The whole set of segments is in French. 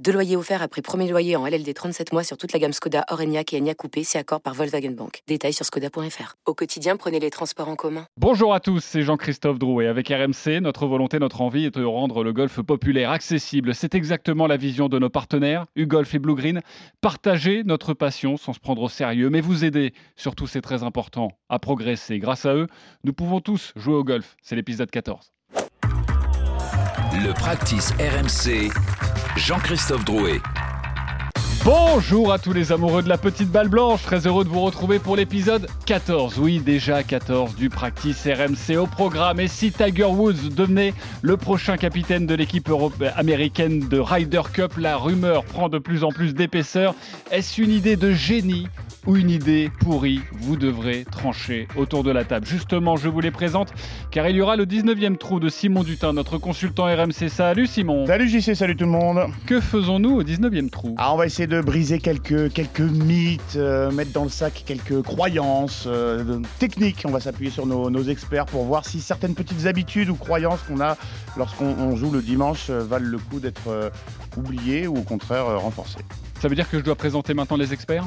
Deux loyers offerts après premier loyer en LLD 37 mois sur toute la gamme Skoda, Orenia et Enya Coupé, c'est accord par Volkswagen Bank. Détails sur skoda.fr. Au quotidien, prenez les transports en commun. Bonjour à tous, c'est Jean-Christophe Drouet. Avec RMC, notre volonté, notre envie est de rendre le golf populaire accessible. C'est exactement la vision de nos partenaires, UGolf et Blue Green. Partager notre passion sans se prendre au sérieux, mais vous aider, surtout c'est très important, à progresser. Grâce à eux, nous pouvons tous jouer au golf. C'est l'épisode 14. Le practice RMC, Jean-Christophe Drouet. Bonjour à tous les amoureux de la petite balle blanche, très heureux de vous retrouver pour l'épisode 14, oui déjà 14 du Practice RMC au programme. Et si Tiger Woods devenait le prochain capitaine de l'équipe américaine de Ryder Cup, la rumeur prend de plus en plus d'épaisseur. Est-ce une idée de génie? Ou une idée pourrie Vous devrez trancher autour de la table. Justement, je vous les présente car il y aura le 19e trou de Simon Dutin, notre consultant RMC. Salut Simon Salut JC, salut tout le monde Que faisons-nous au 19e trou? Ah, On va essayer de briser quelques, quelques mythes, euh, mettre dans le sac quelques croyances euh, techniques. On va s'appuyer sur nos, nos, experts pour voir si certaines petites habitudes ou croyances qu'on a lorsqu'on joue le dimanche euh, valent le coup d'être oubliées ou au contraire renforcées. Ça veut dire que je dois présenter maintenant les experts?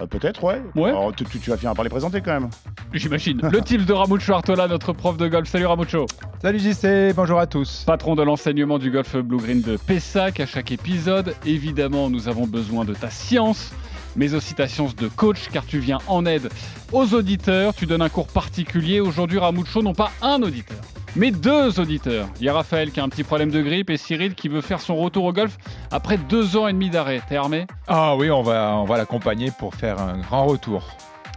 Euh, peut-être, ouais. Ouais. Alors, tu, tu, vas finir par les présenter quand même. J'imagine. Le tips de Ramucho Artola, notre prof de golf. Salut Ramucho. Salut JC, bonjour à tous. Patron de l'enseignement du golf Blue Green de Pessac à chaque épisode. Évidemment, nous avons besoin de ta science mais aussi ta science de coach, car tu viens en aide aux auditeurs. Tu donnes un cours particulier. Aujourd'hui, Ramucho, non pas un auditeur, mais deux auditeurs. Il y a Raphaël qui a un petit problème de grippe et Cyril qui veut faire son retour au golf après deux ans et demi d'arrêt. T'es armé? Ah oui, on va, on va l'accompagner pour faire un grand retour.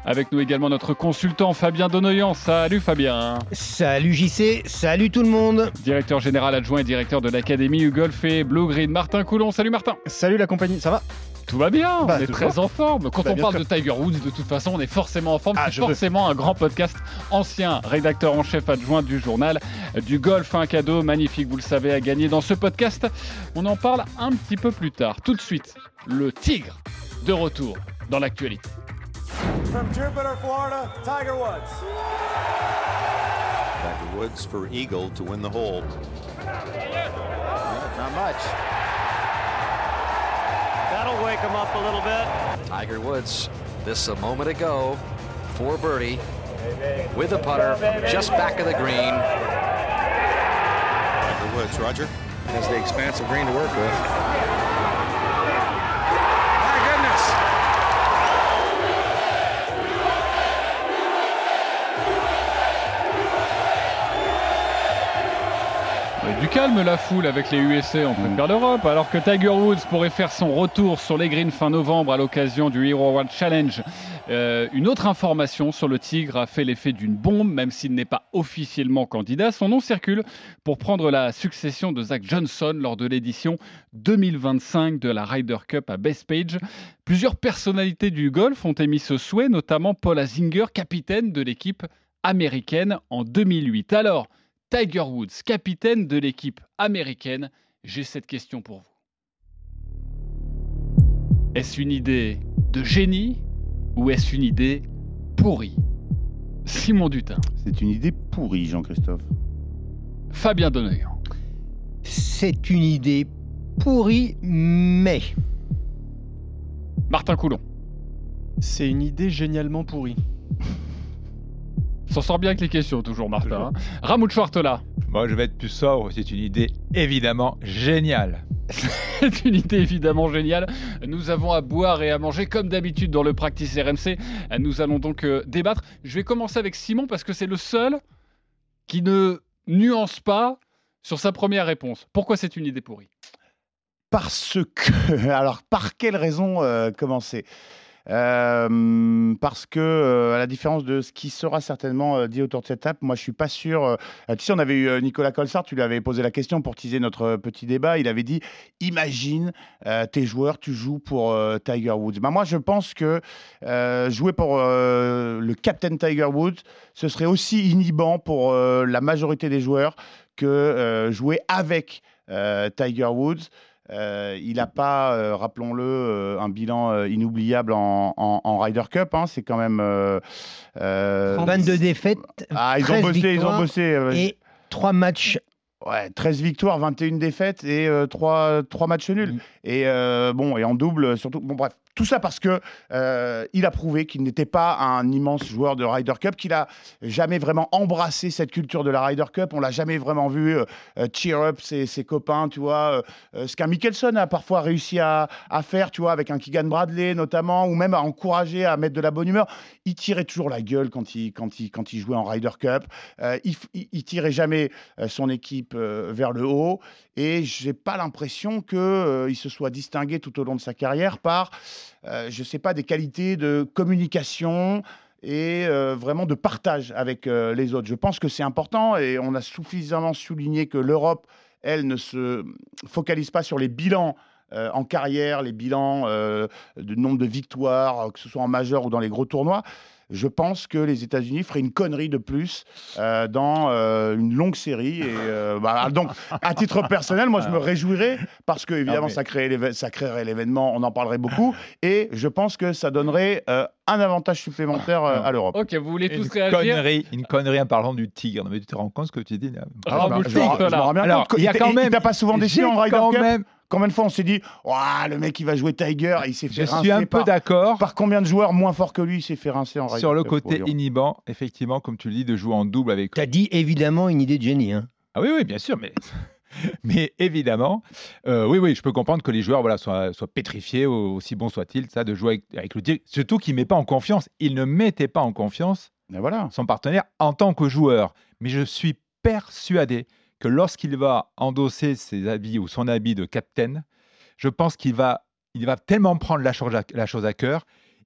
Avec nous également notre consultant Fabien Donoyan. Salut Fabien. Salut JC, salut tout le monde. Directeur général adjoint et directeur de l'Académie U-Golf et Blue Green. Martin Coulon. Salut Martin. Salut la compagnie, ça va? Tout va bien, bah, on est très en forme. Quand bah, on parle de Tiger Woods, de toute façon, on est forcément en forme. Ah, c'est forcément un grand podcast. Ancien rédacteur en chef adjoint du journal du golf, un cadeau magnifique, vous le savez, à gagner dans ce podcast. On en parle un petit peu plus tard. Tout de suite, le tigre de retour dans l'actualité. From Jupiter, Florida, Tiger Woods. Tiger Woods for Eagle to win the hole. Not much. That'll wake him up a little bit. Tiger Woods, this a moment ago, for birdie, with a putter just back of the green. Tiger Woods, Roger. Has the expansive green to work with. Calme la foule avec les USA en première d'Europe, alors que Tiger Woods pourrait faire son retour sur les greens fin novembre à l'occasion du Hero World Challenge. Euh, une autre information sur le Tigre a fait l'effet d'une bombe, même s'il n'est pas officiellement candidat. Son nom circule pour prendre la succession de Zach Johnson lors de l'édition 2025 de la Ryder Cup à Bethpage. Plusieurs personnalités du golf ont émis ce souhait, notamment Paul Azinger, capitaine de l'équipe américaine en 2008. Alors, Tiger Woods, capitaine de l'équipe américaine, j'ai cette question pour vous. Est-ce une idée de génie ou est-ce une idée pourrie? Simon Dutin. C'est une idée pourrie, Jean-Christophe. Fabien Donneuil. C'est une idée pourrie, mais. Martin Coulon. C'est une idée génialement pourrie. S'en sort bien avec les questions, toujours, Martin. Hein. Ramoud Moi, je vais être plus sobre. C'est une idée évidemment géniale. C'est une idée évidemment géniale. Nous avons à boire et à manger comme d'habitude dans le Practice RMC. Nous allons donc euh, débattre. Je vais commencer avec Simon parce que c'est le seul qui ne nuance pas sur sa première réponse. Pourquoi c'est une idée pourrie? Parce que. Alors, par quelle raison euh, commencer? Euh, parce que, euh, à la différence de ce qui sera certainement euh, dit autour de cette table, moi je suis pas sûr. tu sais, on avait eu Nicolas Colsart, tu lui avais posé la question pour teaser notre petit débat. Il avait dit Imagine tes joueurs, tu joues pour Tiger Woods. Ben, moi je pense que jouer pour le Captain Tiger Woods, ce serait aussi inhibant pour la majorité des joueurs que jouer avec Tiger Woods. Euh, il n'a pas, euh, rappelons-le, euh, un bilan inoubliable en, en- en Ryder Cup. hein. C'est quand même. euh, euh, 22 défaites, Ah, ils ont 13 bossé, ils ont bossé. et 3 matchs. Ouais, 13 victoires, 21 défaites et 3, matchs nuls. Mm. Et euh, bon, et en double, surtout. Bon, bref, tout ça parce que euh, il a prouvé qu'il n'était pas un immense joueur de Ryder Cup, qu'il a jamais vraiment embrassé cette culture de la Ryder Cup. On l'a jamais vraiment vu euh, euh, cheer up ses, copains, tu vois. ce qu'un Mickelson a parfois réussi à, faire, tu vois, avec un Keegan Bradley notamment, ou même à encourager à mettre de la bonne humeur. Il tirait toujours la gueule quand il, jouait en Ryder Cup. Il, il, tirait jamais son équipe vers le haut. Et j'ai pas l'impression que euh, il se soit distingué tout au long de sa carrière par, euh, je sais pas, des qualités de communication et euh, vraiment de partage avec euh, les autres. Je pense que c'est important et on a suffisamment souligné que l'Europe, elle, ne se focalise pas sur les bilans en carrière, les bilans de nombre de victoires, que ce soit en majeur ou dans les gros tournois. Je pense que les États-Unis feraient une connerie de plus euh, dans euh, une longue série. Et, euh, bah, donc, à titre personnel, moi, je me réjouirais parce que, évidemment, mais- ça, créerait l'éve- ça créerait l'événement, on en parlerait beaucoup. Et je pense que ça donnerait euh, un avantage supplémentaire euh, à l'Europe. Ok, vous voulez tous Une réagir? connerie, une connerie en parlant du tigre. Non, mais tu te rends compte ce que tu dis là Ah, je je me là. rends bien Alors, compte. il y a même- pas souvent déçu J'ai en Ryder quand Cup? même- Combien de fois on s'est dit, Ouah, le mec il va jouer Tiger, et il s'est fait Je rincer suis un peu d'accord par combien de joueurs moins forts que lui il s'est fait rincer en sur le côté inhibant, effectivement, comme tu le dis, de jouer en double avec. Tu as dit évidemment une idée de génie. Hein. Ah oui, oui, bien sûr, mais. Mais évidemment, euh, oui, oui, je peux comprendre que les joueurs voilà, soient, soient pétrifiés, au- aussi bons soient-ils, ça, de jouer avec, avec le tigre. Surtout qu'il ne met pas en confiance. Il ne mettait pas en confiance voilà. son partenaire en tant que joueur. Mais je suis persuadé que lorsqu'il va endosser ses habits ou son habit de capitaine, je pense qu'il va, il va tellement prendre la chose à, cœur.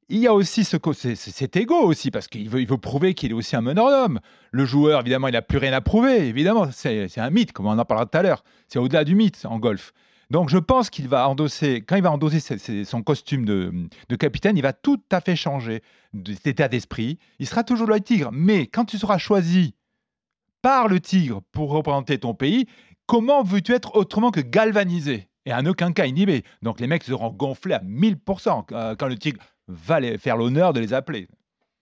Il y a aussi ce, cet ego aussi, parce qu'il veut, il veut prouver qu'il est aussi un meneur d'homme. Le joueur, évidemment, il n'a plus rien à prouver. Évidemment, c'est un mythe, comme on en parlera tout à l'heure. C'est au-delà du mythe en golf. Donc je pense qu'il va endosser, quand il va endosser son costume de, de capitaine, il va tout à fait changer d'état d'esprit. Il sera toujours le tigre. Mais quand tu seras choisi par le tigre pour représenter ton pays, comment veux-tu être autrement que galvanisé? Et en aucun cas inhibé Donc les mecs seront gonflés à 1000% euh, quand le tigre va les- faire l'honneur de les appeler.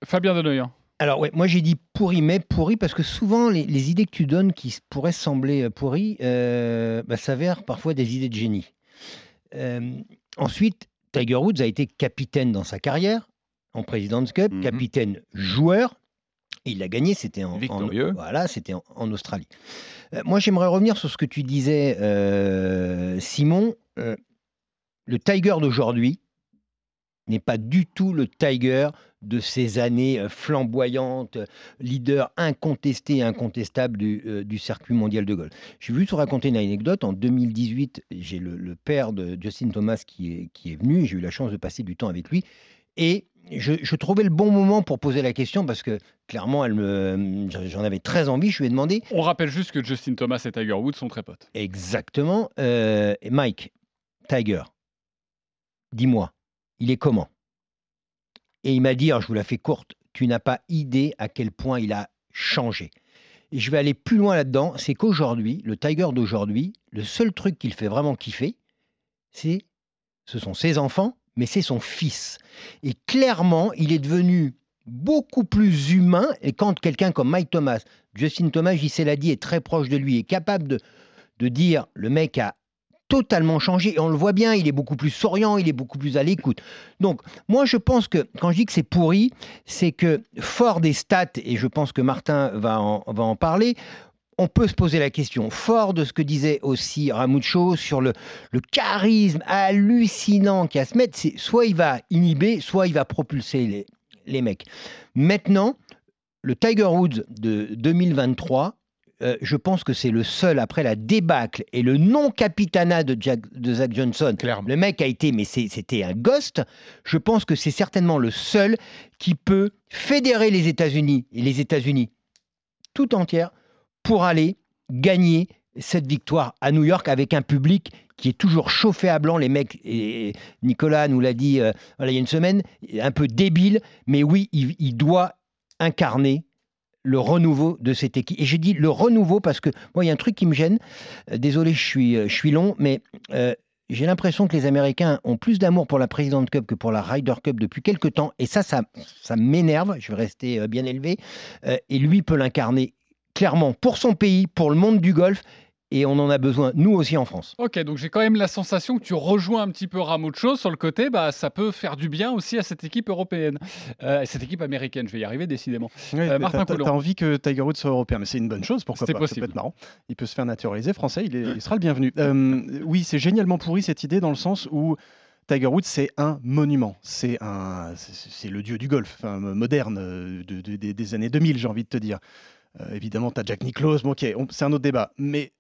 Fabien Denoyan. Alors ouais, moi j'ai dit pourri, mais pourri parce que souvent les, les idées que tu donnes qui pourraient sembler euh, pourries euh, bah, s'avèrent parfois des idées de génie. Euh, ensuite, Tiger Woods a été capitaine dans sa carrière en President's Cup, Mhm. capitaine joueur. Il l'a gagné, c'était en, voilà, c'était en, en Australie. Euh, moi, j'aimerais revenir sur ce que tu disais, euh, Simon. Euh, le Tiger d'aujourd'hui n'est pas du tout le Tiger de ces années flamboyantes, leader incontesté et incontestable du, du circuit mondial de golf. J'ai voulu te raconter une anecdote. En 2018, j'ai le, le père de Justin Thomas qui est, qui est venu. J'ai eu la chance de passer du temps avec lui. Et je, je trouvais le bon moment pour poser la question parce que clairement, elle me, j'en avais très envie. Je lui ai demandé On rappelle juste que Justin Thomas et Tiger Woods sont très potes. exactement, euh, Mike, Tiger, dis-moi, il est comment? Et il m'a dit, alors je vous la fais courte, tu n'as pas idée à quel point il a changé. Et je vais aller plus loin là-dedans, c'est qu'aujourd'hui, le Tiger d'aujourd'hui, le seul truc qu'il fait vraiment kiffer, c'est, ce sont ses enfants, mais c'est son fils. Et clairement, il est devenu beaucoup plus humain. Et quand quelqu'un comme Mike Thomas, Justin Thomas, JC l'a dit, est très proche de lui, est capable de, de dire le mec a totalement changé. Et on le voit bien, il est beaucoup plus souriant, il est beaucoup plus à l'écoute. Donc, moi, je pense que quand je dis que c'est pourri, c'est que fort des stats, et je pense que Martin va va en parler, on peut se poser la question, fort de ce que disait aussi Ramucho sur le, le charisme hallucinant qu'il y a à se mettre, c'est soit il va inhiber, soit il va propulser les, les mecs. Maintenant, le Tiger Woods de 2023, euh, je pense que c'est le seul, après la débâcle et le non-capitanat de, Jack- de Zach Johnson, le mec a été, mais c'était un ghost, je pense que c'est certainement le seul qui peut fédérer les États-Unis, et les États-Unis tout entière, pour aller gagner cette victoire à New York avec un public qui est toujours chauffé à blanc. Les mecs, et Nicolas nous l'a dit euh, voilà, il y a une semaine, un peu débile, mais oui, il, doit incarner le renouveau de cette équipe. Et j'ai dit le renouveau parce que moi, il y a un truc qui me gêne. Euh, désolé, je suis, euh, je suis long, mais j'ai l'impression que les Américains ont plus d'amour pour la President Cup que pour la Ryder Cup depuis quelques temps. Et ça, ça, ça m'énerve. Je vais rester bien élevé. Et lui peut l'incarner clairement pour son pays, pour le monde du golf. Et on en a besoin, nous aussi en France. Ok, donc j'ai quand même la sensation que tu rejoins un petit peu Ramucho sur le côté, bah, ça peut faire du bien aussi à cette équipe européenne, Euh, cette équipe américaine, je vais y arriver décidément. Oui, Euh, Martin t'as- t'as envie que Tiger Woods soit européen, mais c'est une bonne chose, pourquoi C'est pas Ça possible. peut être marrant. Il peut se faire naturaliser français, il, est- il sera le bienvenu. Euh, oui, c'est génialement pourri cette idée dans le sens où Tiger Woods, c'est un monument. C'est un, c'est- c'est le dieu du golf, enfin, moderne, euh, de- de- des- des années 2000, j'ai envie de te dire. Euh, évidemment, tu as Jack Nicklaus, bon, ok, c'est un autre débat. Mais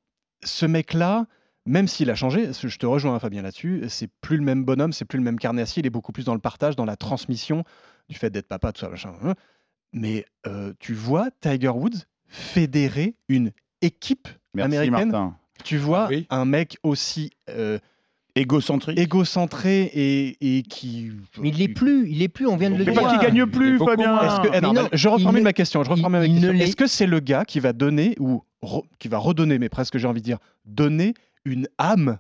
ce mec-là, même s'il a changé, je te rejoins hein, Fabien là-dessus, c'est plus le même bonhomme, c'est plus le même carnassier, il est beaucoup plus dans le partage, dans la transmission du fait d'être papa, tout ça, machin. hein. Mais euh, tu vois Tiger Woods fédérer une équipe Merci, américaine? Martin. Tu vois un mec aussi euh, égocentrique, égocentré et, et qui. Mais il l'est plus, il est plus, on vient de le Mais dire. parce qu'il gagne plus, beaucoup Fabien. que- eh non, mais je reformule il ma question. Je reformule ma il- il question. l'est- Est-ce que c'est le gars qui va donner ou re- qui va redonner, mais presque j'ai envie de dire, donner une âme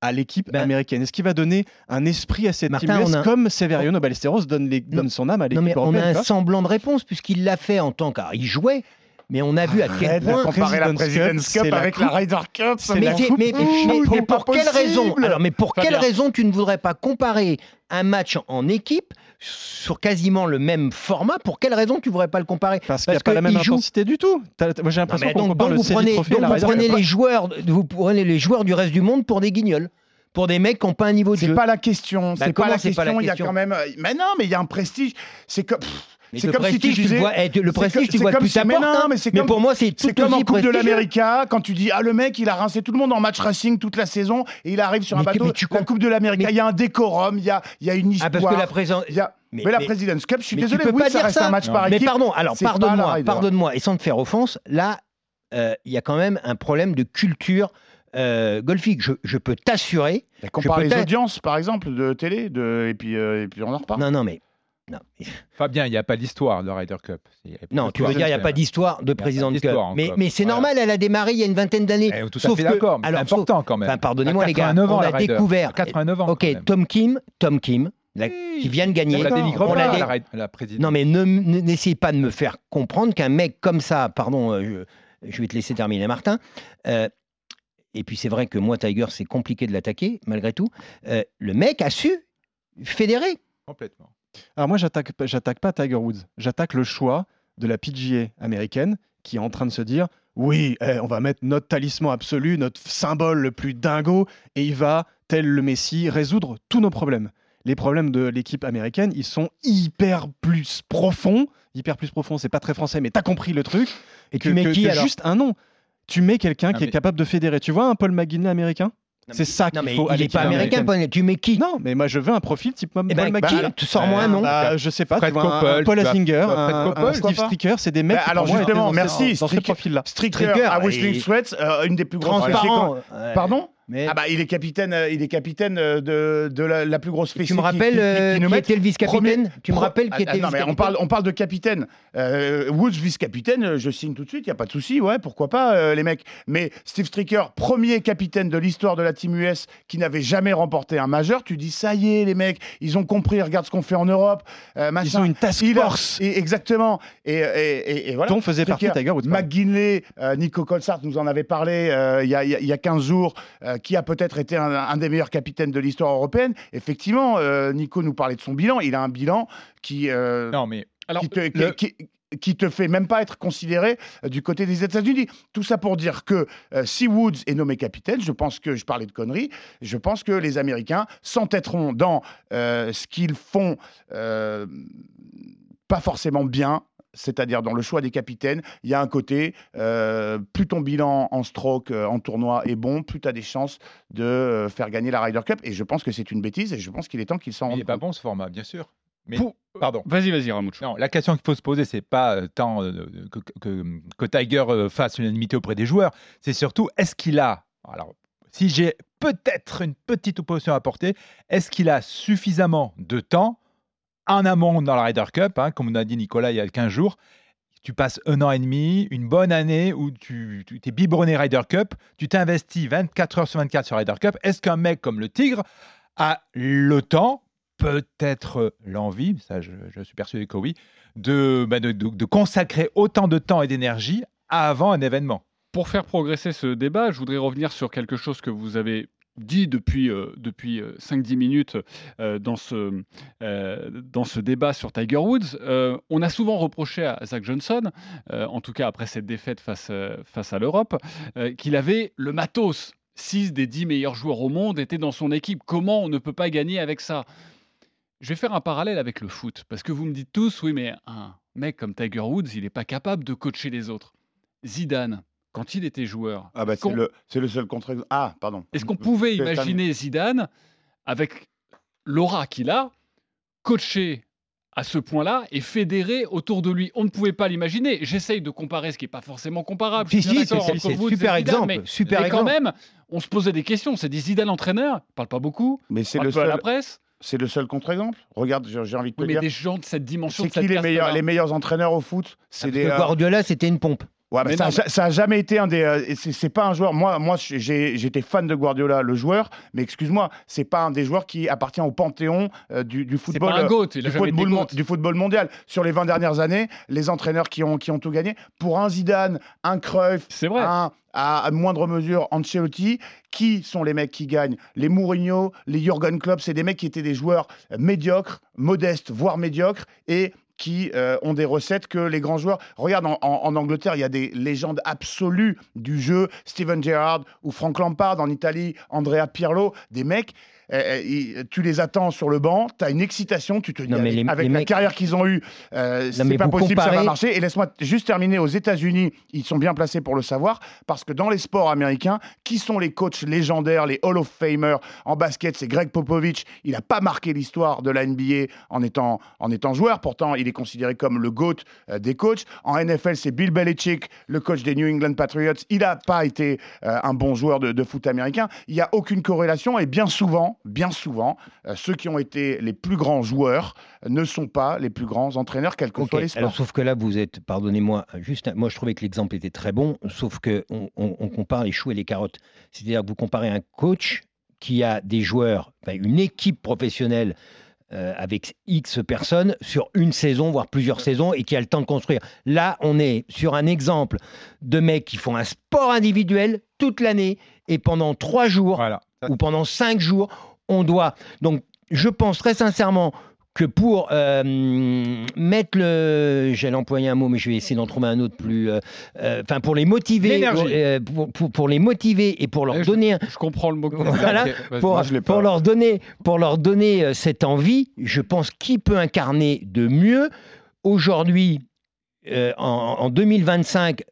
à l'équipe américaine? Est-ce qu'il va donner un esprit à cette Ben Martin, team US on a- comme Severino Ballesteros donne, les- donne son âme à Non, l'équipe mais on a européenne un semblant de réponse puisqu'il l'a fait en tant qu'il jouait. Mais on a vu à quel Arrête de point. comparer la President's Cup c'est avec la Ryder Cup. c'est Mais, c'est- mais- mais- mais pour pas quelle raison? Alors, mais pour quelle raison tu ne voudrais pas comparer un match en équipe sur quasiment le même format? Pour quelle raison tu ne voudrais pas le comparer? Parce qu'il n'y a pas la même joue- intensité du tout. Moi j'ai l'impression qu'on donc, compare donc le vous prenez, donc vous prenez les joueurs, vous prenez les joueurs du reste du monde pour des guignols, pour des mecs qui n'ont pas un niveau de C'est jeu. pas la question. Bah, c'est pas la c'est question. Il y a quand même. euh, Mais non, mais il y a un prestige. C'est comme. pff, C'est comme si tu disais. eh, le prestige, tu vois plus si- mais non, mais c'est comme- pour moi, c'est comme en Coupe de l'América, quand tu dis Ah, le mec, il a rincé tout le monde en match racing toute la saison et il arrive sur un bateau. mais tu La Coupe de l'América, il y a un décorum, il y a, il y a une Ah, histoire. parce que la présence. il y a- Mais- Mais, la mais- President's Cup, je suis désolé, oui, pas ça dire reste ça. un match par Mais pardon, alors pardonne-moi, pardonne-moi, et sans te faire offense, là, euh, il y a quand même un problème de culture euh, golfique. Je, je peux t'assurer. Compare les audiences, par exemple, de télé, de... et, puis, euh, et puis on en reparle. Non, non, mais. Non, Fabien, il n'y a pas d'histoire de Ryder Cup. Non tu veux dire, il n'y a pas d'histoire de président de Cup. Mais, mais c'est Voilà. normal, elle a démarré il y a une vingtaine d'années. Tout à fait d'accord, mais c'est important sauf- quand même. Enfin, pardonnez-moi, les gars. 89 ans, on la a Ryder. découvert. À 89 ans, Ok. Tom Kim, Tom Kim, la- qui vient de gagner. On la dénigre On pas, l'a. Non, mais ne- ne- n'essayez pas de me faire comprendre qu'un mec comme ça, pardon, euh, je, je vais te laisser terminer, Martin. euh, et puis c'est vrai que moi, Tiger, c'est compliqué de l'attaquer, malgré tout. euh, le mec a su fédérer. Complètement. Alors moi, j'attaque pas- j'attaque pas Tiger Woods. J'attaque le choix de la PGA américaine qui est en train de se dire oui, eh, on va mettre notre talisman absolu, notre symbole le plus dingo, et il va, tel le Messi, résoudre tous nos problèmes. Les problèmes de l'équipe américaine, ils sont hyper plus profonds. Hyper plus profonds, c'est pas très français, mais t'as compris le truc. Et que, tu mets que- qui, que alors? Juste un nom. Tu mets quelqu'un Ah, qui est mais- capable de fédérer. Tu vois un Paul McGinley américain? C'est ça qu'il mais faut il n'est pas américain. Paul- tu mets qui? Non, mais moi je veux un profil type Paul Eh ben, McGinley. qui Tu sors-moi un nom. Bah, je sais pas, Fred tu vois, un- Coppel, un Paul Fred un, un Steve Stricker, c'est des mecs. Bah, qui, alors moi, justement, dans merci, ce- dans ce profil-là. Stricker, à Whistling Sweats, une des plus Ouais. Pardon? Mais- Ah bah il est capitaine, euh, il est capitaine euh, de, de la, la plus grosse tu spécie. me qui- rappelles qui, qui- euh, qui qui était le vice-capitaine Tu me rappelles qui Ah, était non, mais on parle, on parle de capitaine. Euh, Woods vice-capitaine, je signe tout de suite, il y a pas de souci, ouais, pourquoi pas euh, les mecs. Mais Steve Stricker, premier capitaine de l'histoire de la team US qui n'avait jamais remporté un majeur, tu dis ça y est les mecs, ils ont compris, regarde ce qu'on fait en Europe. euh. Ils ont une task a- force. et- exactement. Et, et- et- voilà. Dont faisait partie Tiger. McGinley, Nico Colsart nous en avait parlé il y, a- y a- il y a 15 jours, euh, qui a peut-être été un, un des meilleurs capitaines de l'histoire européenne. Effectivement, euh, Nico nous parlait de son bilan. Il a un bilan qui, euh, Non, mais qui, te, qui- le- qui- qui te fait même pas être considéré euh, du côté des États-Unis. Tout ça pour dire que euh, si Woods est nommé capitaine, je pense que je parlais de conneries, je pense que les Américains s'entêteront dans euh, ce qu'ils font euh, pas forcément bien c'est-à-dire dans le choix des capitaines, il y a un côté, euh, plus ton bilan en stroke, euh, en tournoi est bon, plus tu as des chances de euh, faire gagner la Ryder Cup. Et je pense que c'est une bêtise et je pense qu'il est temps qu'il s'en Il rende n'est pas compte. bon ce format, bien sûr. Mais pardon. Vas-y, vas-y, Ramouche. Non, la question qu'il faut se poser, c'est pas euh, tant euh, que, que- que Tiger euh, fasse l'unanimité auprès des joueurs, c'est surtout est-ce qu'il a, alors si j'ai peut-être une petite opposition à apporter, est-ce qu'il a suffisamment de temps en amont dans la Ryder Cup, hein, comme on a dit Nicolas il y a 15 jours, tu passes un an et demi, une bonne année où tu tu t'es biberonné Ryder Cup, tu t'investis 24 heures sur 24 sur Ryder Cup. Est-ce qu'un mec comme le Tigre a le temps, peut-être l'envie, ça je, suis persuadé que oui, bah, de- de consacrer autant de temps et d'énergie avant un événement? Pour faire progresser ce débat, je voudrais revenir sur quelque chose que vous avez dit depuis, euh, depuis euh, 5-10 minutes euh, dans, ce, euh, dans ce débat sur Tiger Woods. Euh, on a souvent reproché à Zach Johnson, euh, en tout cas après cette défaite face, euh, face à l'Europe, euh, qu'il avait le matos. 6 des 10 meilleurs joueurs au monde étaient dans son équipe. Comment on ne peut pas gagner avec ça? Je vais faire un parallèle avec le foot, parce que vous me dites tous, oui, mais un mec comme Tiger Woods, il n'est pas capable de coacher les autres. Zidane, quand il était joueur, Ah bah, c'est le, c'est le seul contre Ah, pardon. est-ce qu'on pouvait imaginer Zidane, avec l'aura qu'il a, coacher à ce point-là et fédérer autour de lui? On ne pouvait pas l'imaginer. J'essaye de comparer ce qui n'est pas forcément comparable. Si, si, c'est- super Zidane, exemple, Mais, super mais quand exemple. même, on se posait des questions. C'est dit Zidane entraîneur, il parle pas beaucoup, Mais c'est le peu à la seul. presse. C'est le seul contre-exemple. Regarde, j'ai j'ai envie de te Oui, mais dire. des gens de cette dimension, C'est de cette qui les meilleurs, caste-là. les meilleurs entraîneurs au foot? C'est Parce des. euh, Guardiola, c'était une pompe. Ouais, Mais ça, non, a ja- ça a jamais été un des. euh, c'est pas un joueur. Moi, moi, j'étais fan de Guardiola, le joueur, mais excuse-moi, c'est pas un des joueurs qui appartient au panthéon euh, du, football. pas un euh, GOAT, il a du football, mon- GOAT. du football mondial. Sur les 20 dernières années, les entraîneurs qui ont, qui ont tout gagné, pour un Zidane, un Cruyff, C'est vrai. un, à, à moindre mesure Ancelotti, qui sont les mecs qui gagnent? Les Mourinho, les Jurgen Klopp, c'est des mecs qui étaient des joueurs euh, médiocres, modestes, voire médiocres, et qui euh, ont des recettes que les grands joueurs. Regarde, en, en- Angleterre, il y a des légendes absolues du jeu. Steven Gerrard ou Frank Lampard. En Italie, Andrea Pirlo. Des mecs, tu les attends sur le banc, tu as une excitation, tu te dis, Non, mais avec, les- avec les la mecs- carrière qu'ils ont eue, euh, c'est pas possible, ça va comparez- marcher. Et laisse-moi juste terminer. Aux États-Unis, ils sont bien placés pour le savoir, parce que dans les sports américains, qui sont les coachs légendaires, les Hall of Famers en basket? C'est Greg Popovich. Il n'a pas marqué l'histoire de la NBA en étant, en étant joueur. Pourtant, il est considéré comme le GOAT euh, des coachs. En NFL, c'est Bill Belichick, le coach des New England Patriots. Il n'a pas été euh, un bon joueur de, de foot américain. Il n'y a aucune corrélation. Et bien souvent, bien souvent, euh, ceux qui ont été les plus grands joueurs ne sont pas les plus grands entraîneurs, quels que les sports. Alors, sauf que là, vous êtes, pardonnez-moi, juste, moi je trouvais que l'exemple était très bon, sauf que on, on- on compare les choux et les carottes. C'est-à-dire que vous comparez un coach qui a des joueurs, enfin, une équipe professionnelle euh, avec X personnes sur une saison, voire plusieurs saisons, et qui a le temps de construire. Là, on est sur un exemple de mecs qui font un sport individuel toute l'année, et pendant trois jours, Voilà. Ou pendant cinq jours, on doit. Donc, je pense très sincèrement que pour euh, mettre le. J'allais employer un mot, mais je vais essayer d'en trouver un autre plus. euh, euh, Enfin, pour les motiver. Euh, pour, pour- pour les motiver et pour leur je- donner un- Je comprends le mot. Voilà, pour, moi, je pour leur donner, pour leur donner cette envie, je pense qui peut incarner de mieux aujourd'hui, euh, en, en 2025,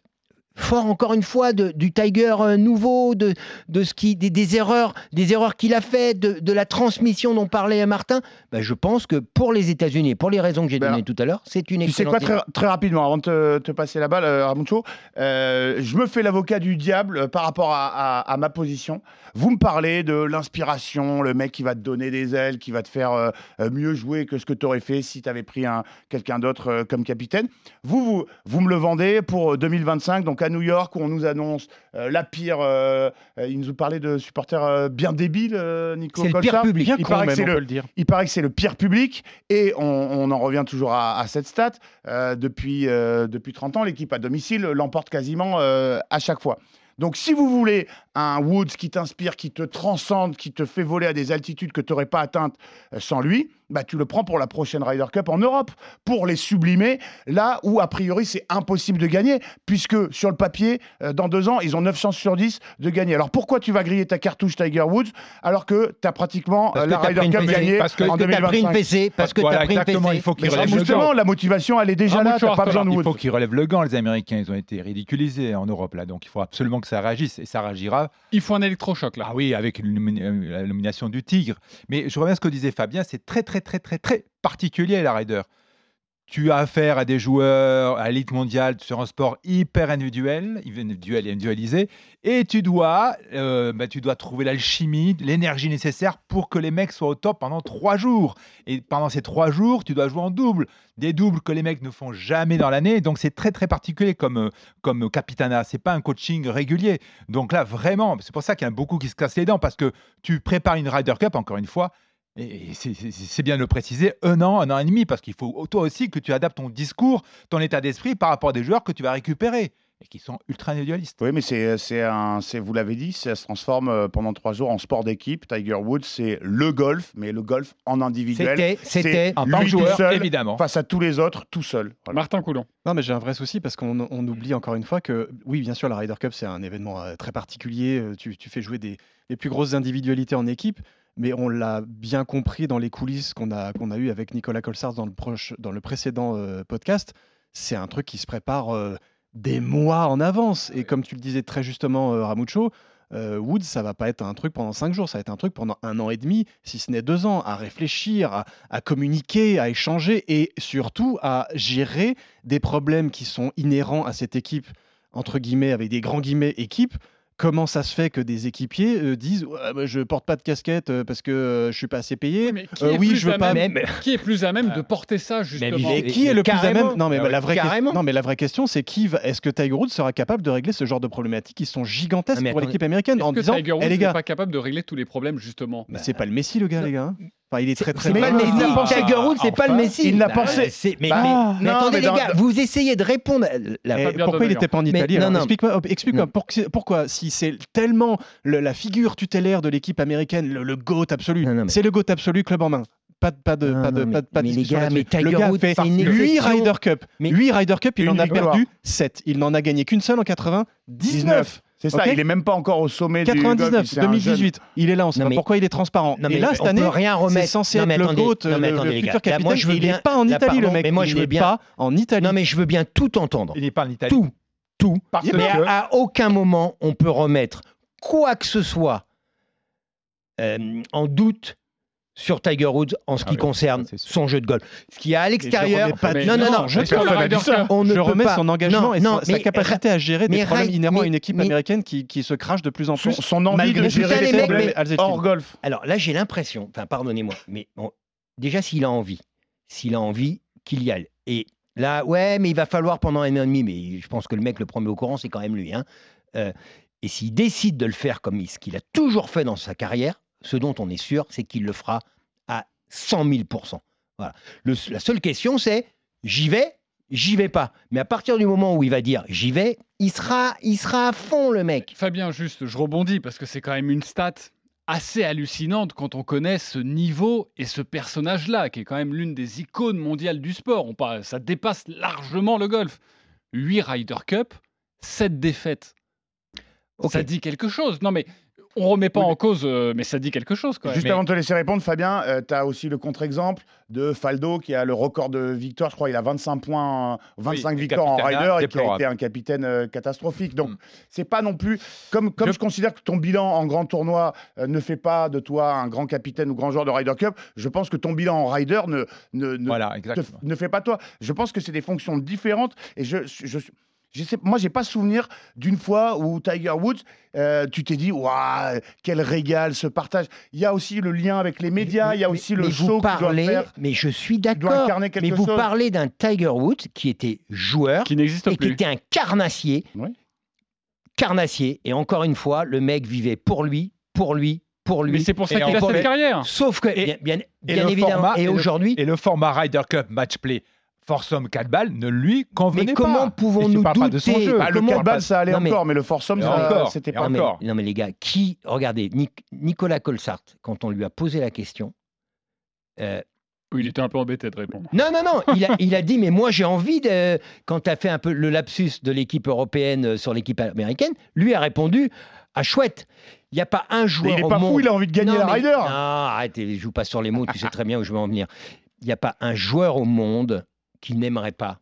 fort encore une fois de- du Tiger euh, nouveau, de, de ce qui, des, des erreurs, des erreurs qu'il a fait, de, de la transmission dont parlait Martin. ben, je pense que pour les États-Unis, pour les raisons que j'ai Ben, données tout à l'heure, c'est une Tu sais excellente. quoi, très, très rapidement, avant de te, te passer la balle, euh, Ramucho, euh, je me fais l'avocat du diable euh, par rapport à, à- à ma position. Vous me parlez de l'inspiration, le mec qui va te donner des ailes, qui va te faire euh, mieux jouer que ce que tu aurais fait si tu avais pris un, quelqu'un d'autre euh, comme capitaine. Vous, vous, vous me le vendez pour euh, 2025, donc à New York, où on nous annonce euh, la pire. euh, euh, il nous parlait de supporters euh, bien débiles, Nico C'est le pire public. Bien Il con, paraît que même, le- le dire. il paraît que c'est le pire public et on, on en revient toujours à, à cette stat. Depuis, depuis 30 ans, l'équipe à domicile l'emporte quasiment à chaque fois. Donc si vous voulez un Woods qui t'inspire, qui te transcende, qui te fait voler à des altitudes que tu n'aurais pas atteintes sans lui, bah, tu le prends pour la prochaine Ryder Cup en Europe, pour les sublimer, là où a priori c'est impossible de gagner, puisque sur le papier, euh, dans deux ans, ils ont 9 chances sur 10 de gagner. Alors pourquoi tu vas griller ta cartouche Tiger Woods alors que tu as pratiquement euh, que la Ryder Cup gagnée parce que en t'as pris une 2025 fessée, parce que Voilà, t'as pris une exactement, fessée. il faut qu'il relève le justement, gant. la motivation, elle est déjà Ah, là, t'as pas besoin de Il Woods. faut qu'ils relèvent le gant, les Américains. Ils ont été ridiculisés en Europe, là. Donc, il faut absolument que ça réagisse. Et ça réagira. Il faut un électrochoc là. Ah oui, avec euh, la nomination du Tigre. Mais je reviens à ce que disait Fabien. C'est très, très, très, très, très particulier, la Ryder. Tu as affaire à des joueurs à l'élite mondiale sur un sport hyper individuel, individuel et individualisé, et tu dois, euh, bah, tu dois trouver l'alchimie, l'énergie nécessaire pour que les mecs soient au top pendant trois jours. Et pendant ces trois jours, tu dois jouer en double, des doubles que les mecs ne font jamais dans l'année. Donc c'est très très particulier comme euh, comme capitana. C'est pas un coaching régulier. Donc là vraiment, c'est pour ça qu'il y a beaucoup qui se cassent les dents parce que tu prépares une Ryder Cup encore une fois. Et c'est- bien de le préciser, un an, un an et demi, parce qu'il faut toi aussi que tu adaptes ton discours, ton état d'esprit par rapport à des joueurs que tu vas récupérer et qui sont ultra individualistes. Oui, mais c'est, un, vous l'avez dit, ça se transforme euh, pendant trois jours en sport d'équipe. Tiger Woods, c'est le golf, mais le golf en individuel. C'était, lui tant joueur, seul évidemment. face à tous les autres, tout seul. Voilà. Martin Coulon. Non, mais j'ai un vrai souci parce qu'on on oublie encore une fois que, oui, bien sûr, la Ryder Cup, c'est un événement euh, très particulier. euh, Tu, tu fais jouer des, les plus grosses individualités en équipe, mais on l'a bien compris dans les coulisses qu'on a, qu'on a eu avec Nicolas Colsars dans le, proche, dans le précédent euh, podcast. C'est un truc qui se prépare euh, des mois en avance. Et comme tu le disais très justement, euh, Ramucho, Woods, ça va pas être un truc pendant cinq jours, ça va être un truc pendant un an et demi, si ce n'est deux ans, à réfléchir, à, à communiquer, à échanger et surtout à gérer des problèmes qui sont inhérents à cette équipe, entre guillemets, avec des grands guillemets, équipe. Comment ça se fait que des équipiers euh, disent ouais, bah, je porte pas de casquette euh, parce que euh, je suis pas assez payé Mais qui est oui, plus je veux à pas. même- Mais- Qui est plus à même de porter ça justement mais- Et qui est le plus à Carrément. même Non, mais Ah la vraie carrément. question. Non, mais la vraie question, c'est qui va... Est-ce que Tiger Woods sera capable de régler ce genre de problématiques qui sont gigantesques Ah, mais pour l'équipe américaine en que disant Tiger Woods Eh, les n'est gars, pas capable de régler tous les problèmes justement bah, c'est pas le Messi le gars, les gars. Enfin, il est très très C'est pas le. Messi. Tiger Woods, c'est pas le Messi. il l'a Bah, pensé. Mais, attendez, les gars, vous essayez de répondre. pourquoi il n'était pas en Italie non, alors non. Explique-moi, pour- pourquoi, si c'est tellement le- la figure tutélaire de l'équipe américaine, le, GOAT absolu, c'est le GOAT absolu, club en main. Pas de, pas de, Non, pas de, non, mais- pas de, pas de mais les gars, mais là-dessus. Le Tiger gars fait c'est une 8 exception. Ryder Cup. Mais- 8 Ryder Cup, il en a perdu 7. Il n'en a gagné qu'une seule en 99. C'est ça, il est même pas encore au sommet du golf, 99, c'est un jeune. 2018. Il est là, on sait Non, pas mais- pourquoi il est transparent. Non, et mais là, on cette année, peut rien c'est remettre. censé Non, être mais le attendez, GOAT, non, mais le, attendez, le futur. Là, moi, je veux et il n'est pas en là, Italie, le mec. mais moi, je il veux n'est bien- pas en Italie. Non, mais je veux bien tout entendre. Il n'est pas en Italie. Tout, tout. Parce mais que- à, à aucun moment on peut remettre quoi que ce soit euh, en doute sur Tiger Woods en ce Ah qui oui, concerne son jeu de golf. Ce qui est à l'extérieur, pas non, non, non, je. Cup. on ne je remets pas. son engagement Non, et non, sa, sa mais- capacité à gérer des mais problèmes Ry- inhérents à une équipe mais- américaine qui, qui se crache de plus en plus. son envie malgré de gérer les les mecs, problèmes hors golf. Alors là, j'ai l'impression, enfin, pardonnez-moi, mais bon, déjà, s'il a envie, s'il a envie, qu'il y aille. Et là, ouais, mais il va falloir pendant un an et demi, mais je pense que le mec, le premier au courant, c'est quand même lui. Hein. Euh, et s'il décide de le faire comme il- ce qu'il a toujours fait dans sa carrière, ce dont on est sûr, c'est qu'il le fera à 100 000 voilà. Le- La seule question, c'est j'y vais, j'y vais pas. Mais à partir du moment où il va dire j'y vais, il sera, il sera à fond, le mec. Fabien, juste, je rebondis parce que c'est quand même une stat assez hallucinante quand on connaît ce niveau et ce personnage-là, qui est quand même l'une des icônes mondiales du sport. On parle, ça dépasse largement le golf. 8 Ryder Cup, 7 défaites. Ça dit quelque chose. Non, mais on remet pas Oui, en cause, euh, mais ça dit quelque chose. Quand même. Juste Mais- avant de te laisser répondre, Fabien, tu as aussi le contre-exemple de Faldo qui a le record de victoires. Je crois il a 25 points, euh, 25 Oui, victoires en rider et qui a été un capitaine euh, catastrophique. Donc Mm. c'est pas non plus comme comme je... Je- considère que ton bilan en grand tournoi euh, ne fait pas de toi un grand capitaine ou grand joueur de Ryder Cup. Je pense que ton bilan en rider ne ne, ne, Voilà, te- ne fait pas toi. Je pense que c'est des fonctions différentes et je je, je je sais, moi, j'ai pas souvenir d'une fois où Tiger Woods, euh, tu t'es dit, waouh, quel régal ce partage. Il y a aussi le lien avec les médias, il y a Mais- aussi le mais show parlez, faire. Mais je suis d'accord. Mais vous chose. parlez d'un Tiger Woods qui était joueur qui n'existe et qui était un carnassier. Oui. Carnassier. Et encore une fois, le mec vivait pour lui, pour lui, pour lui. Mais c'est pour ça qu'il a cette carrière. Sauf que, Et- bien, bien, Et bien le évidemment, format- et aujourd'hui, Et le format Ryder Cup match play foursome 4 balles ne lui convenait mais pas. comment pouvons-nous parle pas de son douter jeu. Bah, le comment- 4 balles, ça allait Non, mais- encore, mais le Et ça, encore, c'était pas. non mais, encore. non mais les gars, qui regardez Nic- Nicolas Colsart quand on lui a posé la question, euh, Oui, il était un peu embêté de répondre. Non, non, non. Il a, il a dit, mais moi j'ai envie de. Quand tu as fait un peu le lapsus de l'équipe européenne euh, sur l'équipe américaine, lui a répondu à chouette. Il n'y a pas un joueur. Mais il est au pas fou, il a envie de gagner Non, la mais- Ryder. Non, arrête, je joue pas sur les mots, tu sais très bien où je veux en venir. Il n'y a pas un joueur au monde qui n'aimerait pas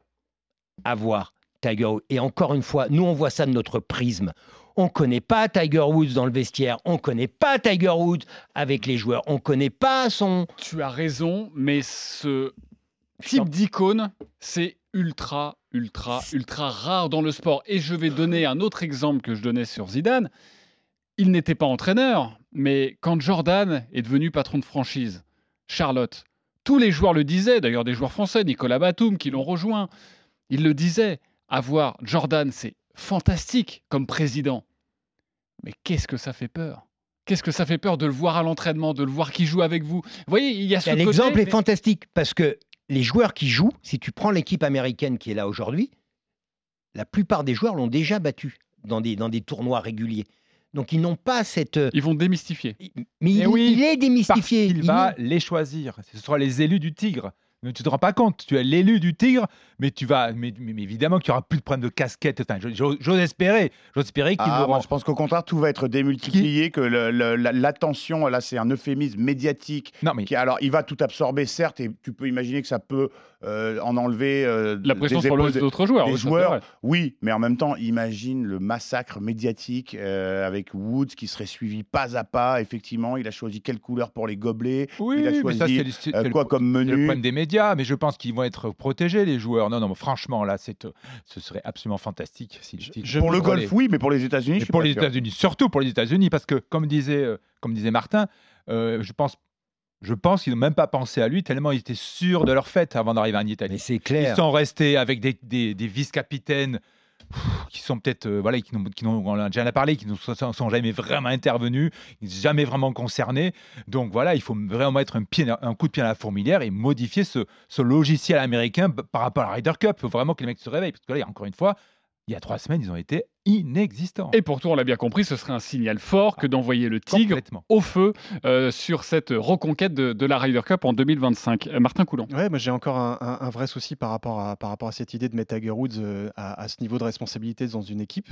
avoir Tiger Woods. Et encore une fois, nous on voit ça de notre prisme. On ne connaît pas Tiger Woods dans le vestiaire, on ne connaît pas Tiger Woods avec les joueurs, on ne connaît pas son. Tu as raison, mais ce type d'icône, c'est ultra, ultra, ultra rare dans le sport. Et je vais donner un autre exemple que je donnais sur Zidane. Il n'était pas entraîneur, mais quand Jordan est devenu patron de franchise, Charlotte, tous les joueurs le disaient, d'ailleurs des joueurs français, Nicolas Batum, qui l'ont rejoint, ils le disaient, avoir Jordan, c'est fantastique comme président. Mais qu'est-ce que ça fait peur? Qu'est-ce que ça fait peur de le voir à l'entraînement, de le voir qui joue avec vous Vous voyez, il y a ce L'exemple est fantastique parce que les joueurs qui jouent, si tu prends l'équipe américaine qui est là aujourd'hui, la plupart des joueurs l'ont déjà battu dans des, dans des tournois réguliers. Donc ils n'ont pas cette. Ils vont démystifier. Mais il, Eh oui, il est démystifié. Il Il va est- les choisir. Ce sera les élus du tigre. Mais tu te rends pas compte, tu es l'élu du tigre, mais tu vas, mais, mais- mais évidemment qu'il y aura plus de problème de casquette. Enfin, j'ose espérer, j'ose espérer qu'ils Ah, je pense qu'au contraire, tout va être démultiplié, que l'attention, là, c'est un euphémisme médiatique. Non, mais qui, alors, il va tout absorber, certes, et tu peux imaginer que ça peut euh, en enlever euh, La pression des sur épaules les des- autres joueurs. des oui, ça, joueurs, oui, mais en même temps, imagine le massacre médiatique euh, avec Woods qui serait suivi pas à pas. Effectivement, il a choisi quelle couleur pour les gobelets. Oui, il a mais choisi ça, c'est le- euh, quoi comme le problème des médias, mais je pense qu'ils vont être protégés, les joueurs. Non, non, mais franchement, là, c'est, euh, ce serait absolument fantastique. Si pour le golf, oui, mais pour les États-Unis, je Et suis pour pas les. États-Unis, surtout pour les États-Unis, parce que comme disait, euh, comme disait Martin, euh, je pense, je pense qu'ils n'ont même pas pensé à lui tellement ils étaient sûrs de leur fête avant d'arriver en Italie. Mais c'est Ils clair. sont restés avec des, des- des vice-capitaines qui sont peut-être, euh, voilà, qui n'ont, qui on en a déjà parlé, qui ne sont, sont jamais vraiment intervenus, ils ne sont jamais vraiment concernés. Donc voilà, il faut vraiment mettre un, pied, un coup de pied à la fourmilière et modifier ce, ce logiciel américain par rapport à la Ryder Cup. Il faut vraiment que les mecs se réveillent. Parce que là, encore une fois, il y a trois semaines, ils ont été inexistants. Et pourtant, on l'a bien compris, ce serait un signal fort que d'envoyer le Tigre au feu euh, sur cette reconquête de, de la Ryder Cup en 2025. Euh, Martin Coulon. Ouais, moi j'ai encore un, un- un vrai souci par rapport à, par rapport à cette idée de mettre Tiger Woods euh, à, à ce niveau de responsabilité dans une équipe.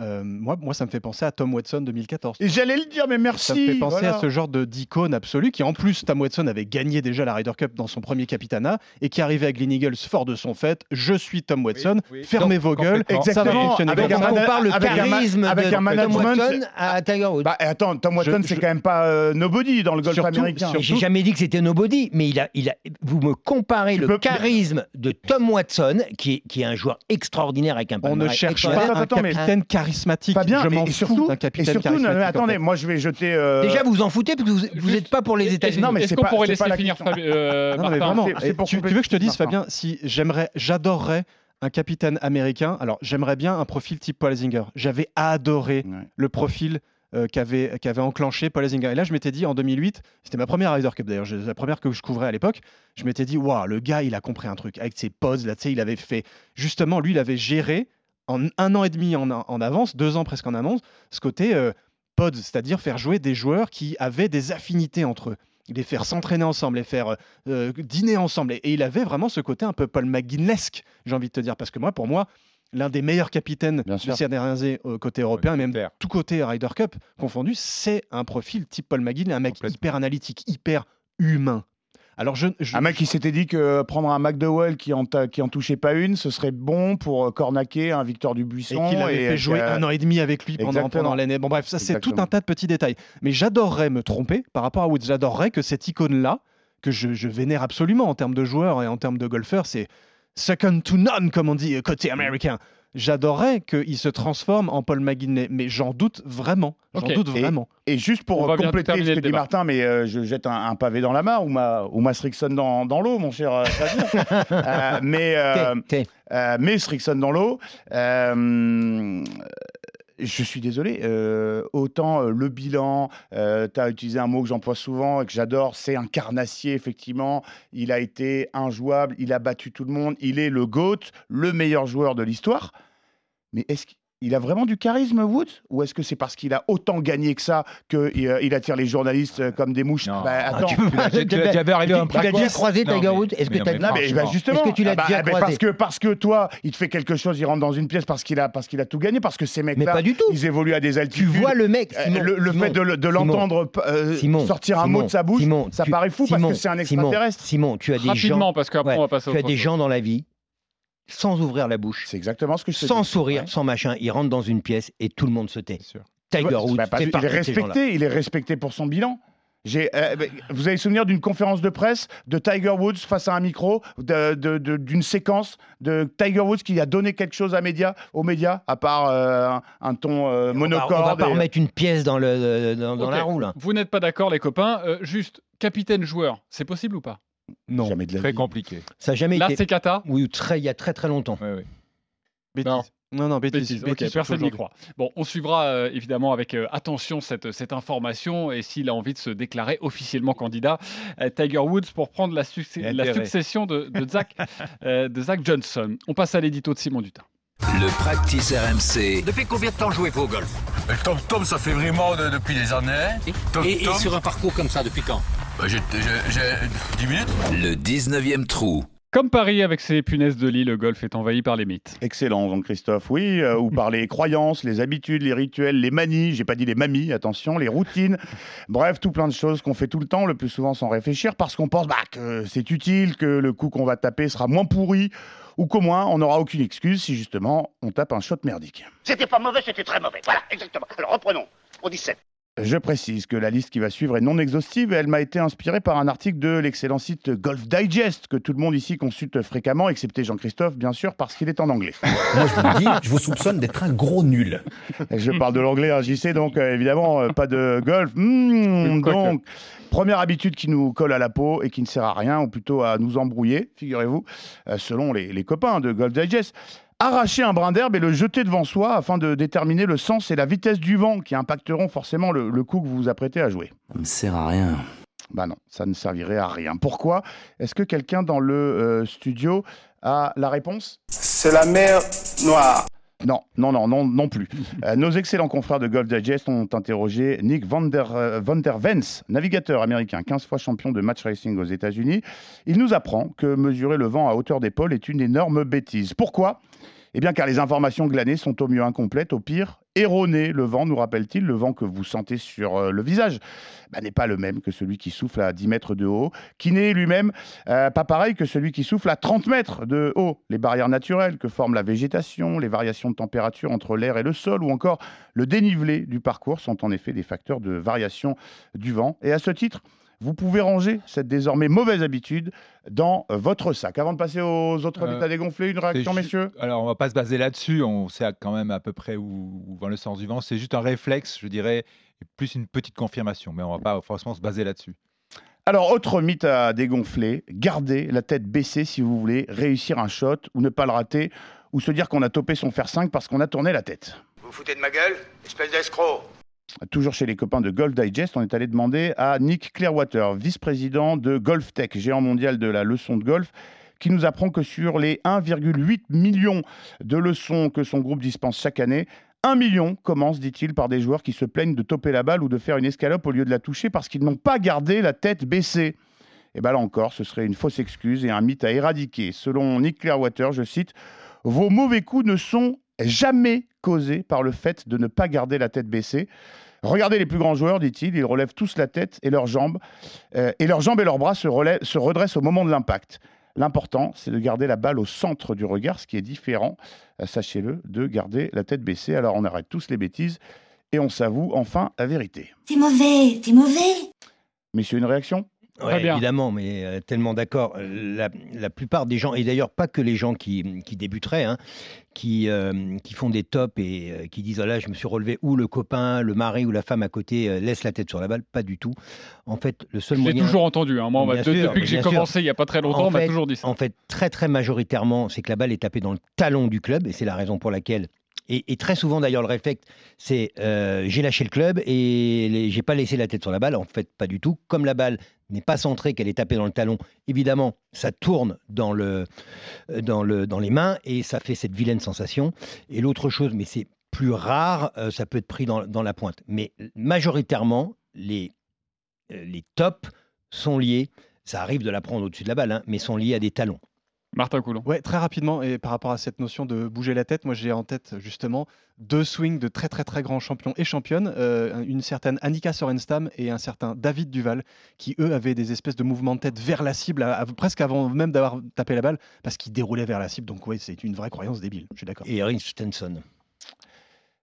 Euh, moi, moi, ça me fait penser à Tom Watson 2014. Et j'allais le dire, mais merci. Ça me fait penser voilà. à ce genre de d'icône absolue qui, en plus, Tom Watson avait gagné déjà la Ryder Cup dans son premier capitanat et qui arrivait à Glen Eagles fort de son fait. Je suis Tom Watson, oui. fermez Donc, vos gueules, complètement. ça va Exactement, avec un on parle le avec un charisme avec de un Tom Watson à Tiger Woods. Bah, attends, Tom Watson, c'est quand même pas euh, nobody dans le golf Surtout- américain. J'ai jamais dit que c'était nobody, mais il a, il a, vous me comparez Tu le peux- charisme de Tom Watson, qui est, qui est un joueur extraordinaire avec un On ne cherche pas un capitaine charismatique. Pas bien, Je m'en et fous surtout, d'un et capitaine surtout, non, mais en attendez, fait. moi je vais jeter. euh, Déjà, vous vous en foutez parce que vous n'êtes pas pour les États-Unis. Non, mais c'est qu'on pas- pourrait laisser pas finir question. Fabi- euh, Non, mais vraiment, et pour tu, veux que je te dise, Martin. Fabien, si j'aimerais, j'adorerais un capitaine américain. Alors, j'aimerais bien un profil type Paul Zinger. J'avais adoré Ouais. le profil euh, qu'avait qu'avait enclenché Paul Zinger. Et là, je m'étais dit en 2008, c'était ma première Ryder Cup d'ailleurs, la première que je couvrais à l'époque. Je m'étais dit, waouh, le gars, il a compris un truc avec ses poses là. Tu sais, il avait fait justement, lui, il avait géré en un an et demi en, en avance, deux ans presque en avance, ce côté euh, pods, c'est-à-dire faire jouer des joueurs qui avaient des affinités entre eux les faire s'entraîner ensemble, les faire euh, dîner ensemble. Et, et il avait vraiment ce côté un peu Paul McGuinness, j'ai envie de te dire. Parce que moi, pour moi, l'un des meilleurs capitaines Bien sûr. au côté européen, même tout côté Ryder Cup confondu, c'est un profil type Paul McGuinness, un mec hyper analytique, hyper humain. Alors, je, je- Un mec qui s'était dit que prendre un McDowell qui en, qui en touchait pas une, ce serait bon pour euh, cornaquer un Victor et Dubuisson. qu'il avait fait euh, jouer euh, un an et demi avec lui pendant, pendant l'année. Bon, bref, ça, c'est tout un tas de petits détails. Mais j'adorerais me tromper par rapport à Woods. J'adorerais que cette icône-là, que je, je vénère absolument en termes de joueurs et en termes de golfeurs, c'est second to none, comme on dit euh, côté américain. J'adorerais qu'il se transforme en Paul McGuinness, mais j'en doute vraiment. J'en doute vraiment. Et juste pour compléter ce que dit débat. Martin, mais euh, je jette un, un pavé dans la mare ou ma, ou ma Strixon dans, dans l'eau, mon cher euh. Euh, mais, euh, euh, mais Strixon dans l'eau. Euh, je suis désolé, euh, autant euh, le bilan, tu as utilisé un mot que j'emploie souvent et que j'adore, c'est un carnassier, effectivement. Il a été injouable, il a battu tout le monde, il est le GOAT, le meilleur joueur de l'histoire. Mais est-ce qu'il il a vraiment du charisme, Woods Ou est-ce que c'est parce qu'il a autant gagné que ça qu'il euh, il attire les journalistes euh, comme des mouches? Non. Bah, Ah, attends. tu tu tu tu- déjà arrivé tu- à un Tu l'as practice déjà croisé, Tiger Woods? Est-ce que Non, mais, bah, justement, Est-ce que tu l'as Ah bah, déjà bah, croisé? parce que parce que toi, il te fait quelque chose, il rentre dans une pièce parce qu'il a parce qu'il a tout gagné, parce que ces mecs-là, ils évoluent à des Tu altitudes. vois le mec, Euh, Simon, le, le Simon, fait de, l'entendre euh, sortir un Simon, mot de sa bouche, Simon, ça tu- paraît fou Simon, parce que c'est un extraterrestre. Simon, tu as des Rapidement, gens, parce qu'après, ouais, on va passer tu à as autre des chose. gens dans la vie sans ouvrir la bouche, C'est exactement ce que je sans dis. sourire, Ouais. sans machin. Ils rentrent dans une pièce et tout le monde se tait. Tiger Woods bah, il est respecté, il est respecté pour son bilan. Euh, vous avez souvenir d'une conférence de presse de Tiger Woods face à un micro, d'une séquence de Tiger Woods qui a donné quelque chose à médias, aux médias, à part euh, un, un ton euh, On va- monocorde. On va pas et- remettre une pièce dans, le, dans, dans Ok. la roue là. Vous n'êtes pas d'accord, les copains. Euh, juste, capitaine joueur, c'est possible ou pas? Non, Jamais de la Très vie. compliqué. ça n'a jamais Là, été. c'est Kata. Oui, très, il y a très très longtemps. Bêtise. Non. Non, non, bêtise. Personne n'y croit. Bon, on suivra euh, évidemment avec euh, attention cette, cette information et s'il a envie de se déclarer officiellement candidat, euh, Tiger Woods, pour prendre la, succession de, de, Zach, euh, de Zach Johnson. On passe à l'édito de Simon Dutin. Le practice RMC. Depuis combien de temps jouez-vous au golf? Tom Tom, ça fait vraiment de- depuis des années. Tom et, et Tom, sur un parcours comme ça, depuis quand? Bah, j'ai j'ai- j'ai 10 minutes. Le 19e trou. Comme Paris avec ses punaises de lit, le golf est envahi par les mythes. Excellent, Jean-Christophe. Oui, euh, ou par les croyances, les habitudes, les rituels, les manies, j'ai pas dit les mamies, attention, les routines. Bref, tout plein de choses qu'on fait tout le temps, le plus souvent sans réfléchir, parce qu'on pense bah, que c'est utile, que le coup qu'on va taper sera moins pourri, ou qu'au moins on n'aura aucune excuse si justement on tape un shot merdique. C'était pas mauvais, c'était très mauvais. Voilà, exactement. Alors reprenons. Au 17. Je précise que la liste qui va suivre est non exhaustive et elle m'a été inspirée par un article de l'excellent site Golf Digest que tout le monde ici consulte fréquemment, excepté Jean-Christophe, bien sûr, parce qu'il est en anglais. Moi, je vous le dis, je vous soupçonne d'être un gros nul. Je parle de l'anglais, hein, JC, donc euh, évidemment, euh, pas de golf. Hmm, donc, première habitude qui nous colle à la peau et qui ne sert à rien, ou plutôt à nous embrouiller, figurez-vous, euh, selon les, les copains de Golf Digest. Arracher un brin d'herbe et le jeter devant soi afin de déterminer le sens et la vitesse du vent qui impacteront forcément le, le coup que vous vous apprêtez à jouer. Ça ne sert à rien. Bah non, ça ne servirait à rien. Pourquoi Est-ce que quelqu'un dans le euh, studio a la réponse? C'est la mer Noire. Non, non, non, non, non plus. Euh, nos excellents confrères de Golf Digest ont interrogé Nick Van der, euh, Van der Vens, navigateur américain, 15 fois champion de match racing aux États-Unis. Il nous apprend que mesurer le vent à hauteur d'épaule est une énorme bêtise. Pourquoi? Eh bien, car les informations glanées sont au mieux incomplètes, au pire erronées. Le vent, nous rappelle-t-il, le vent que vous sentez sur euh, le visage bah, n'est pas le même que celui qui souffle à 10 mètres de haut, qui n'est lui-même euh, pas pareil que celui qui souffle à 30 mètres de haut. Les barrières naturelles que forment la végétation, les variations de température entre l'air et le sol, ou encore le dénivelé du parcours sont en effet des facteurs de variation du vent. Et à ce titre, vous pouvez ranger cette désormais mauvaise habitude dans euh, votre sac. Avant de passer aux autres Euh, états dégonflés, une réaction, messieurs? Alors, on va pas se baser là-dessus. On sait quand même à peu près où, où va le sens du vent. C'est juste un réflexe, je dirais, et plus une petite confirmation. Mais on va pas forcément se baser là-dessus. Alors, autre mythe à dégonfler, gardez la tête baissée si vous voulez réussir un shot ou ne pas le rater, ou se dire qu'on a topé son fer 5 parce qu'on a tourné la tête. Vous vous foutez de ma gueule? Espèce d'escroc. Toujours chez les copains de Golf Digest, on est allé demander à Nick Clearwater, vice-président de Golf Tech, géant mondial de la leçon de golf, qui nous apprend que sur les 1,8 million de leçons que son groupe dispense chaque année, 1 million commence, dit-il, par des joueurs qui se plaignent de toper la balle ou de faire une escalope au lieu de la toucher parce qu'ils n'ont pas gardé la tête baissée. Et bien là encore, ce serait une fausse excuse et un mythe à éradiquer. Selon Nick Clearwater, je cite, Vos mauvais coups ne sont jamais causés par le fait de ne pas garder la tête baissée. Regardez les plus grands joueurs, dit-il, ils relèvent tous la tête et leurs jambes, euh, et leurs jambes et leurs bras se, relèvent- se redressent au moment de l'impact. L'important, c'est de garder la balle au centre du regard, ce qui est différent, euh, sachez-le, de garder la tête baissée. Alors on arrête tous les bêtises et on s'avoue enfin la vérité. T'es mauvais, t'es mauvais. Messieurs, une réaction? Ouais, évidemment, mais euh, tellement d'accord. La, la plupart des gens, et d'ailleurs pas que les gens qui, qui débuteraient, hein, qui, euh, qui font des tops et euh, qui disent oh là, je me suis relevé, ou le copain, le mari ou la femme à côté laisse la tête sur la balle, pas du tout. En fait, le seul moyen. toujours entendu. hein. Moi, Bien de- sûr, depuis que j'ai commencé il n'y a pas très longtemps, En on m'a toujours dit ça. En fait, très très majoritairement, c'est que la balle est tapée dans le talon du club, et c'est la raison pour laquelle. Et, et très souvent d'ailleurs, le réflexe, c'est euh, j'ai lâché le club et j'ai pas laissé la tête sur la balle. En fait, pas du tout. Comme la balle n'est pas centrée, qu'elle est tapée dans le talon, évidemment, ça tourne dans, le, euh, dans, le, dans les mains et ça fait cette vilaine sensation. Et l'autre chose, mais c'est plus rares, euh, ça peut être pris dans, dans la pointe. Mais majoritairement, les, euh, les tops sont liés, ça arrive de la prendre au-dessus de la balle, hein, mais sont liés à des talons. Martin Coulon. Ouais, très rapidement, et par rapport à cette notion de bouger la tête, moi j'ai en tête justement deux swings de très très très grands champions et championnes, euh, une certaine Annika Sorenstam et un certain David Duval, qui eux avaient des espèces de mouvements de tête vers la cible, à- à- presque avant même d'avoir tapé la balle, parce qu'ils déroulaient vers la cible. Donc oui, c'est une vraie croyance débile, je suis d'accord. Et Erin Stenson.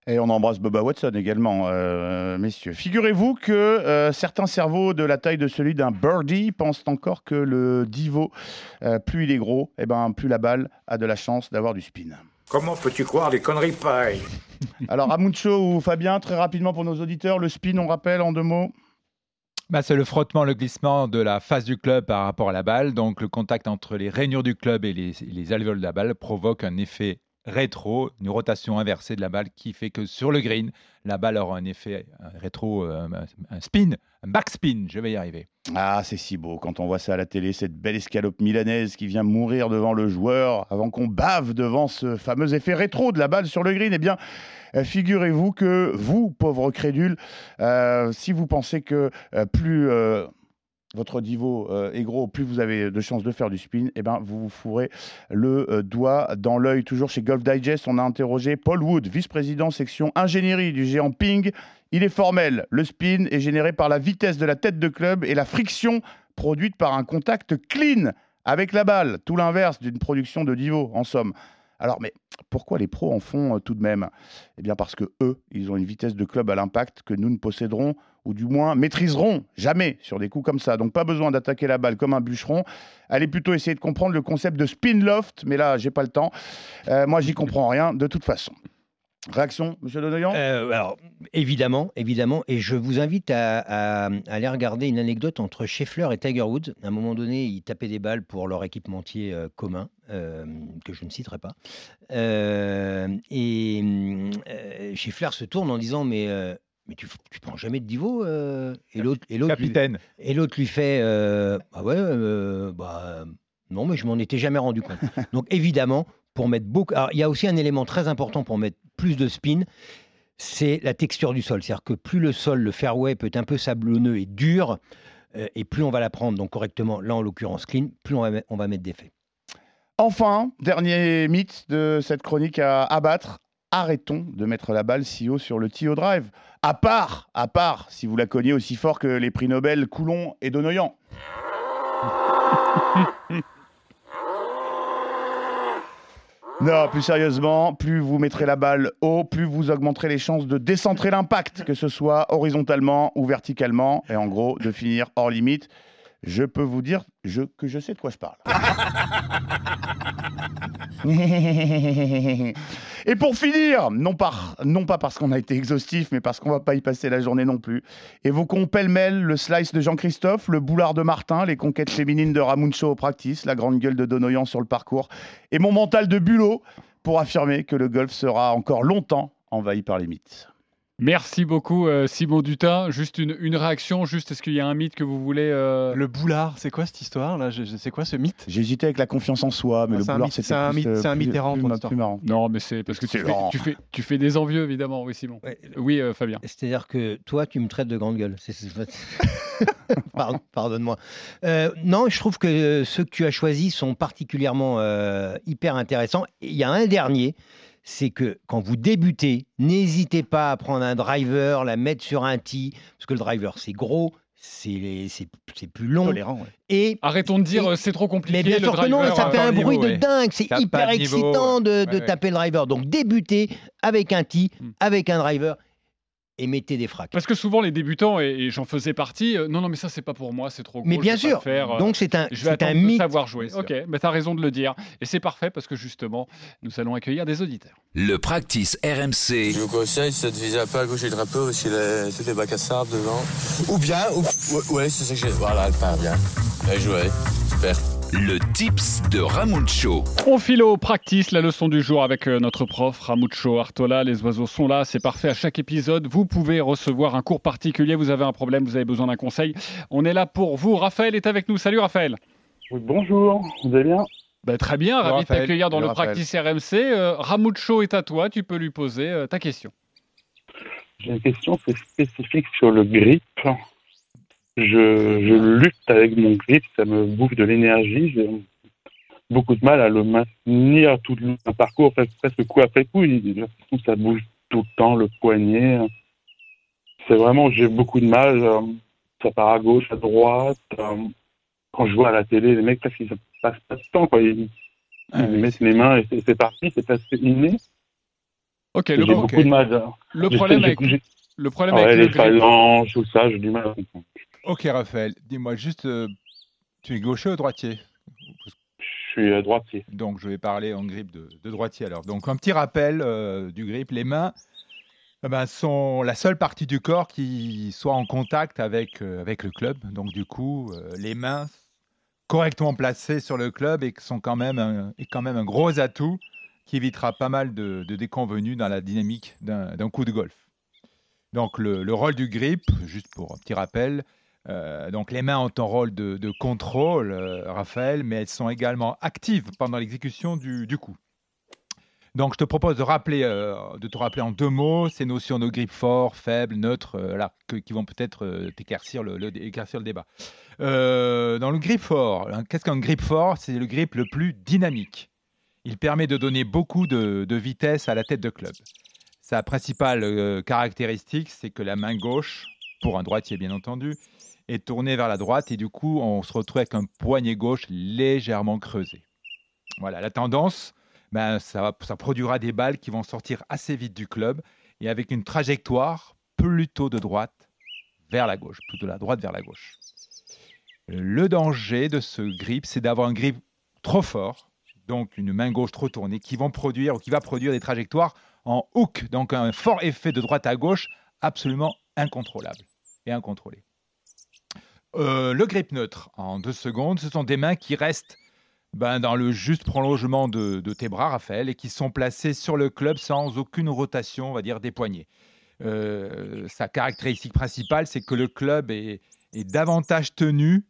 Et on embrasse Bubba Watson également, euh, messieurs. Figurez-vous que euh, certains cerveaux de la taille de celui d'un birdie pensent encore que le divo, euh, plus il est gros, eh ben, plus la balle a de la chance d'avoir du spin. Comment peux-tu croire des conneries pareilles? Alors, Amuncho ou Fabien, très rapidement pour nos auditeurs, le spin, on rappelle en deux mots? Bah, c'est le frottement, le glissement de la face du club par rapport à la balle. Donc le contact entre les rainures du club et les, les alvéoles de la balle provoque un effet rétro, une rotation inversée de la balle qui fait que sur le green, la balle aura un effet un rétro, euh, un, spin, un backspin. Je vais y arriver. Ah, c'est si beau quand on voit ça à la télé, cette belle escalope milanaise qui vient mourir devant le joueur avant qu'on bave devant ce fameux effet rétro de la balle sur le green. Eh bien, euh, figurez-vous que vous, pauvres crédules, euh, si vous pensez que plus votre divo euh, est gros, plus vous avez de chances de faire du spin, eh ben, vous vous fourrez le euh, doigt dans l'œil. Toujours chez Golf Digest, on a interrogé Paul Wood, vice-président section ingénierie du géant Ping. Il est formel, le spin est généré par la vitesse de la tête de club et la friction produite par un contact clean avec la balle, tout l'inverse d'une production de divo, en somme. Alors, mais pourquoi les pros en font euh, tout de même? Eh bien, parce que eux, ils ont une vitesse de club à l'impact que nous ne posséderons, ou du moins maîtriserons jamais sur des coups comme ça. Donc, pas besoin d'attaquer la balle comme un bûcheron. Allez plutôt essayer de comprendre le concept de spin loft, mais là, j'ai pas le temps. Euh, moi, j'y comprends rien de toute façon. Réaction, Monsieur Donoyan? Euh, alors, évidemment, évidemment, et je vous invite à, aller regarder une anecdote entre Scheffler et Tiger Woods. À un moment donné, ils tapaient des balles pour leur équipementier euh, commun, euh, que je ne citerai pas. Et Scheffler se tourne en disant Mais, mais tu, tu prends jamais de divo euh Et l'autre et l'autre lui- Capitaine. et l'autre lui fait euh, Ah ouais, euh, bah, non, mais je m'en étais jamais rendu compte. Donc évidemment, pour mettre beaucoup. Alors, il y a aussi un élément très important pour mettre plus de spin, c'est la texture du sol. C'est-à-dire que plus le sol, le fairway peut être un peu sablonneux et dur, euh, et plus on va la prendre donc correctement, là en l'occurrence clean, plus on va, on va mettre d'effet. Enfin, dernier mythe de cette chronique à abattre. Arrêtons de mettre la balle si haut sur le tee au drive. À part, à part, si vous la cognez aussi fort que les prix Nobel Coulon et Donoyan. Non, plus sérieusement, plus vous mettrez la balle haut, plus vous augmenterez les chances de décentrer l'impact, que ce soit horizontalement ou verticalement, et en gros de finir hors limite. Je peux vous dire je- que je sais de quoi je parle. Et pour finir, non, par, non pas parce qu'on a été exhaustif, mais parce qu'on va pas y passer la journée non plus, évoquons pêle-mêle le slice de Jean-Christophe, le boulard de Martin, les conquêtes féminines de Ramuncho au practice, la grande gueule de Donoyan sur le parcours, et mon mental de bulot pour affirmer que le golf sera encore longtemps envahi par les mythes. Merci beaucoup, euh, Simon Dutin. Juste une, une réaction, juste est-ce qu'il y a un mythe que vous voulez. euh, Le boulard, c'est quoi cette histoire là? C'est quoi ce mythe? J'hésitais avec la confiance en soi, mais Ah, le c'est un boulard, mythe- c'est un mythe- euh, c'est un ma- histoire. plus marrant. Non, mais c'est parce que tu fais, tu, fais, tu fais des envieux, évidemment. Oui, Simon. Oui, euh, Fabien. C'est-à-dire que toi, tu me traites de grande gueule. Pardonne-moi. Euh, non, je trouve que ceux que tu as choisis sont particulièrement euh, hyper intéressants. Il y a un dernier, c'est que quand vous débutez, n'hésitez pas à prendre un driver, la mettre sur un tee, parce que le driver, c'est gros, c'est c'est- c'est plus long. Tolérant, ouais. Et Arrêtons de dire euh, c'est trop compliqué. mais bien le sûr que non, ça euh, fait un bruit niveau, de ouais. dingue, c'est hyper niveau, excitant de, de ouais, ouais. taper le driver. Donc débutez avec un tee, Hmm. avec un driver, et mettez des fracs. Parce que souvent les débutants, et, et j'en faisais partie, euh, non, non, mais ça c'est pas pour moi, c'est trop gros. Mais bien pas sûr, faire, euh, donc c'est un, je vais c'est un attendre de mythe. savoir jouer. Ok, mais t'as raison de le dire. Et c'est parfait parce que justement, nous allons accueillir des auditeurs. Le practice RMC. Je vous conseille, c'est de viser un peu à gauche et le drapeau parce qu'il a toutes les bacs à sable devant. Ou bien, ou, ouais, c'est ça que j'ai. Voilà, pas bien. Bien joué. Super. Le tips de Ramuncho. On file au practice, la leçon du jour avec euh, notre prof Ramucho Artola. Les oiseaux sont là, c'est parfait. À chaque épisode, vous pouvez recevoir un cours particulier. Vous avez un problème, vous avez besoin d'un conseil. On est là pour vous. Raphaël est avec nous. Salut Raphaël. Oui, bonjour, vous allez bien? Bah, très bien, ravi de t'accueillir dans le Raphaël. Practice RMC. Euh, Ramucho est à toi, tu peux lui poser euh, ta question. J'ai une question c'est spécifique sur le grip. Je, je lutte avec mon grip, ça me bouffe de l'énergie. J'ai beaucoup de mal à le maintenir tout le parcours, presque, coup après coup. Ça bouge tout le temps, le poignet. C'est vraiment, j'ai beaucoup de mal. euh, Ça part à gauche, à droite. euh, Quand je vois à la télé, les mecs, presque, ils passent pas de temps. Quoi. Ils, ils mettent les mains et c'est- parti, c'est assez inné. Ok, J'ai le, beaucoup de mal. à- le problème sais, avec, le problème Ouais, avec le les grip. phalanges, tout ça, j'ai du mal à comprendre. Ok, Raphaël, dis-moi juste, euh, tu es gaucher ou droitier? Je suis euh, droitier. Donc, je vais parler en grip de, de droitier alors. Donc, un petit rappel euh, du grip. Les mains eh ben, sont la seule partie du corps qui soit en contact avec, euh, avec le club. Donc, du coup, euh, les mains correctement placées sur le club et sont quand même un, est quand même un gros atout qui évitera pas mal de, de déconvenus dans la dynamique d'un d'un coup de golf. Donc, le, le rôle du grip, juste pour un petit rappel, euh, donc les mains ont un rôle de, contrôle, euh, Raphaël, mais elles sont également actives pendant l'exécution du, coup. Donc je te propose euh, de te rappeler en deux mots ces notions de grip fort, faible, neutre, là, qui vont peut-être éclaircir le débat. Dans le grip fort, hein, qu'est-ce qu'un grip fort? C'est le grip le plus dynamique. Il permet de donner beaucoup de, vitesse à la tête de club. Sa principale caractéristique, c'est que la main gauche, pour un droitier bien entendu, est tournée vers la droite et du coup, on se retrouve avec un poignet gauche légèrement creusé. Voilà, la tendance, ben, ça, ça produira des balles qui vont sortir assez vite du club et avec une trajectoire plutôt de droite vers la gauche, plutôt de la droite vers la gauche. Le danger de ce grip, c'est d'avoir un grip trop fort, donc une main gauche trop tournée, qui vont produire ou qui va produire des trajectoires en hook, donc un fort effet de droite à gauche absolument incontrôlable et incontrôlé. Euh, le grip neutre, en deux secondes, ce sont des mains qui restent ben, dans le juste prolongement de, tes bras, Raphaël, et qui sont placées sur le club sans aucune rotation, on va dire, des poignets. Euh, sa caractéristique principale, c'est que le club est, davantage tenu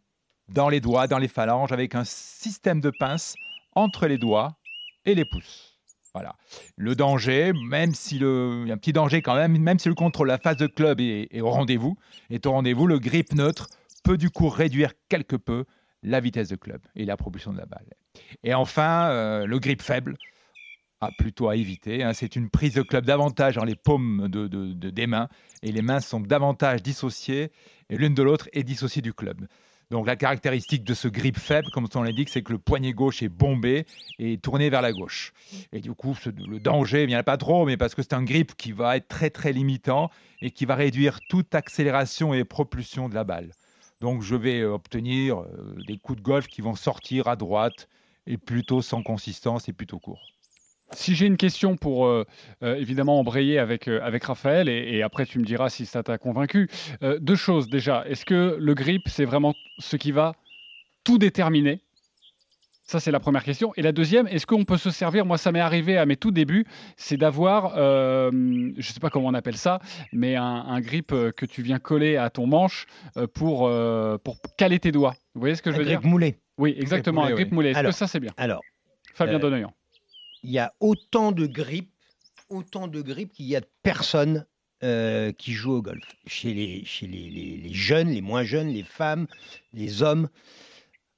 dans les doigts, dans les phalanges, avec un système de pince entre les doigts et les pouces. Voilà. Le danger, même si le, y a un petit danger quand même, même si le contrôle, la phase de club est, est au rendez-vous, est au rendez-vous, le grip neutre peut du coup réduire quelque peu la vitesse de club et la propulsion de la balle. Et enfin, euh, le grip faible, ah, plutôt à éviter. hein. C'est une prise de club davantage dans les paumes de, de- de- des mains et les mains sont davantage dissociées et l'une de l'autre est dissociée du club. Donc la caractéristique de ce grip faible, comme on l'indique, c'est que le poignet gauche est bombé et tourné vers la gauche. Et du coup, le danger, a pas trop, mais parce que c'est un grip qui va être très très limitant et qui va réduire toute accélération et propulsion de la balle. Donc je vais euh, obtenir euh, des coups de golf qui vont sortir à droite et plutôt sans consistance et plutôt court. Si j'ai une question pour euh, évidemment embrayer avec, avec Raphaël, et, et après tu me diras si ça t'a convaincu. Deux choses déjà. Est-ce que le grip, c'est vraiment ce qui va tout déterminer? Ça, c'est la première question. Et la deuxième, est-ce qu'on peut se servir Moi, ça m'est arrivé à mes tout débuts, c'est d'avoir, euh, je ne sais pas comment on appelle ça, mais un, un grip euh, que tu viens coller à ton manche euh, pour, euh, pour caler tes doigts. Vous voyez ce que je Un veux grip dire moulé. Oui, exactement, un grip oui. moulé. Est-ce que ça, c'est bien Alors, Fabien Donoyan. il y a autant de grips, autant de grips qu'il y a de personnes euh, qui jouent au golf. Chez, les, chez les, les- les jeunes, les moins jeunes, les femmes, les hommes.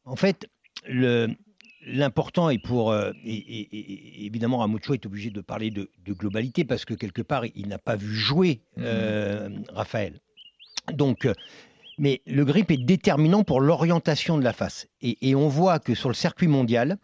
En fait, le- l'important est pour. euh, et, et- et- et évidemment, Ramucho est obligé de parler de, de globalité parce que quelque part, il n'a pas vu jouer euh, Raphaël. Donc. euh, mais le grip est déterminant pour l'orientation de la face. Et, on voit que sur le circuit mondial,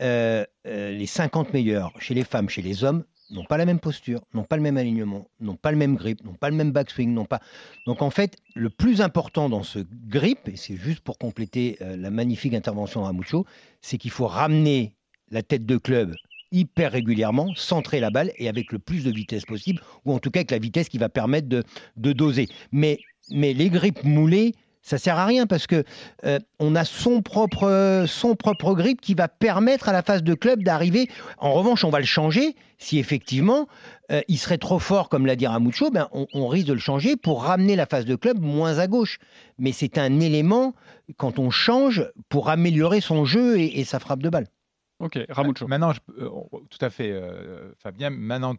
euh, les 50 meilleurs chez les femmes, chez les hommes, n'ont pas la même posture, n'ont pas le même alignement, n'ont pas le même grip, n'ont pas le même backswing, n'ont pas. Donc en fait, le plus important dans ce grip, et c'est juste pour compléter euh, la magnifique intervention de Ramucho, c'est qu'il faut ramener la tête de club hyper régulièrement, centrer la balle et avec le plus de vitesse possible, ou en tout cas avec la vitesse qui va permettre de, de doser. Mais, mais les grips moulés, ça sert à rien parce que euh, on a son propre, son propre grip qui va permettre à la phase de club d'arriver. En revanche, on va le changer si effectivement euh, il serait trop fort, comme l'a dit Ramucho, ben on, on risque de le changer pour ramener la phase de club moins à gauche. Mais c'est un élément quand on change pour améliorer son jeu et, et sa frappe de balle. Ok, Ramucho. Maintenant, je- euh, tout à fait, euh, Fabien. Maintenant,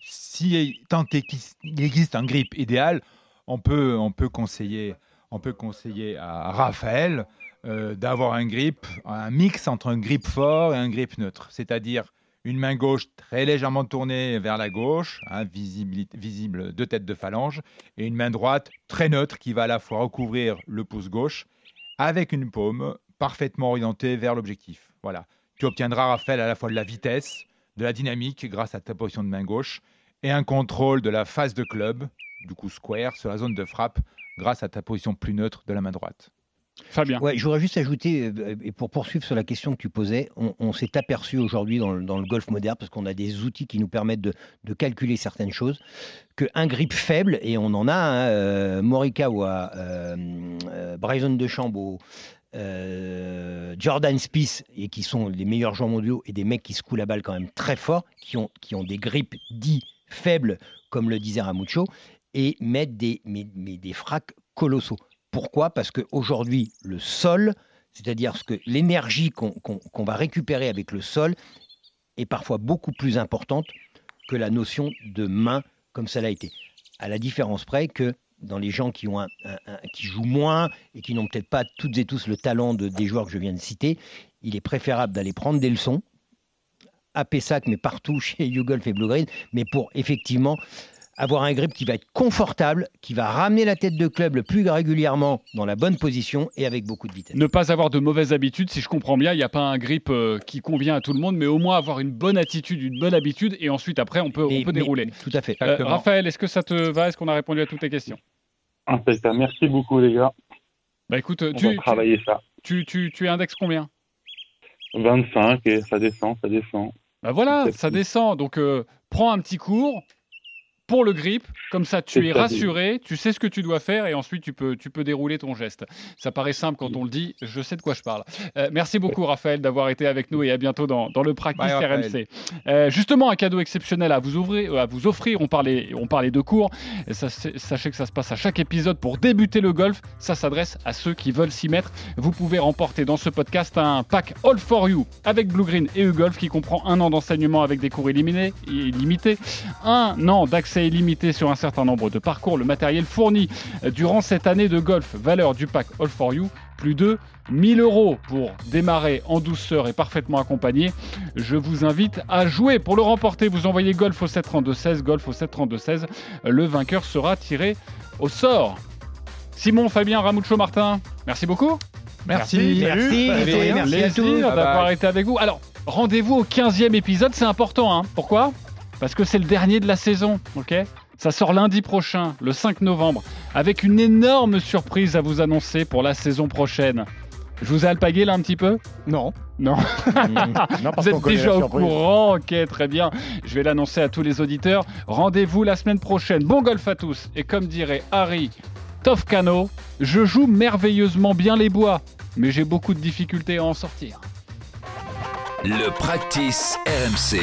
si tant qu'il il existe un grip idéal, on peut, on peut conseiller, on peut conseiller à Raphaël euh, d'avoir un grip, un mix entre un grip fort et un grip neutre, c'est-à-dire une main gauche très légèrement tournée vers la gauche, hein, visible, deux têtes de phalange, et une main droite très neutre qui va à la fois recouvrir le pouce gauche avec une paume parfaitement orientée vers l'objectif. Voilà. Tu obtiendras, Raphaël, à la fois de la vitesse, de la dynamique grâce à ta position de main gauche et un contrôle de la phase de club, du coup square, sur la zone de frappe grâce à ta position plus neutre de la main droite. Fabien. Ouais, j'aurais juste ajouté, euh, et pour poursuivre sur la question que tu posais, on, on s'est aperçu aujourd'hui dans, le- dans le golf moderne, parce qu'on a des outils qui nous permettent de, de calculer certaines choses, qu'un grip faible, et on en a, hein, euh, Morikawa, euh, euh, Bryson DeChambeau, euh, Jordan Spieth, et qui sont les meilleurs joueurs mondiaux, et des mecs qui secouent la balle quand même très fort, qui ont, qui ont des grips dits faibles, comme le disait Ramucho, et mettent des, mais, des fracs colossaux. Pourquoi? Parce qu'aujourd'hui, le sol, c'est-à-dire ce que l'énergie qu'on va récupérer avec le sol, est parfois beaucoup plus importante que la notion de main, comme ça l'a été. À la différence près que dans les gens qui, ont un- qui jouent moins et qui n'ont peut-être pas toutes et tous le talent de- des joueurs que je viens de citer, il est préférable d'aller prendre des leçons à Pessac, mais partout chez YouGolf et Blue Green, mais pour effectivement avoir un grip qui va être confortable, qui va ramener la tête de club le plus régulièrement dans la bonne position et avec beaucoup de vitesse. Ne pas avoir de mauvaises habitudes, si je comprends bien, il n'y a pas un grip euh, qui convient à tout le monde, mais au moins avoir une bonne attitude, une bonne habitude, et ensuite après on peut, on Et- peut mais- dérouler. Tout à fait. Euh. Raphaël, est-ce que ça te va? Est-ce qu'on a répondu à toutes tes questions? Impeccable. Merci beaucoup, les gars. Bah écoute, On tu, va travailler ça. tu, tu, tu indexes combien? 25 et ça descend, ça descend. Bah voilà, ça descend. Donc euh, prends un petit cours pour le grip, comme ça tu es rassuré, tu sais ce que tu dois faire et ensuite tu peux, tu peux dérouler ton geste. Ça paraît simple quand on le dit, je sais de quoi je parle. Euh, merci beaucoup Raphaël d'avoir été avec nous et à bientôt dans, dans le Practice Bye. RMC. Euh, justement, un cadeau exceptionnel à vous, ouvrir, à vous offrir, on parlait, on parlait de cours, Et ça, c'est- sachez que ça se passe à chaque épisode pour débuter le golf, ça s'adresse à ceux qui veulent s'y mettre. Vous pouvez remporter dans ce podcast un pack All for You avec Blue Green et U-Golf qui comprend un an d'enseignement avec des cours illimités, illimités, un an d'accès illimité sur un certain nombre de parcours, le matériel fourni durant cette année de golf, valeur du pack All for You, plus de 1000 euros pour démarrer en douceur et parfaitement accompagné. Je vous invite à jouer. Pour le remporter, vous envoyez golf au 732-16, golf au 732-16. Le vainqueur sera tiré au sort. Simon, Fabien, Ramucho, Martin, merci beaucoup. Merci. Merci, Avec merci, merci tous. d'avoir été avec vous. Alors, rendez-vous au 15e épisode, c'est important. Hein. Pourquoi? Parce que c'est le dernier de la saison, ok? Ça sort lundi prochain, le 5 novembre, avec une énorme surprise à vous annoncer pour la saison prochaine. Je vous ai alpagué là un petit peu? Non. Non. Non, parce Vous êtes déjà au surprise. courant, ok, très bien. Je vais l'annoncer à tous les auditeurs. Rendez-vous la semaine prochaine. Bon golf à tous. Et comme dirait Harry Tofcano, je joue merveilleusement bien les bois, mais j'ai beaucoup de difficultés à en sortir. Le practice RMC.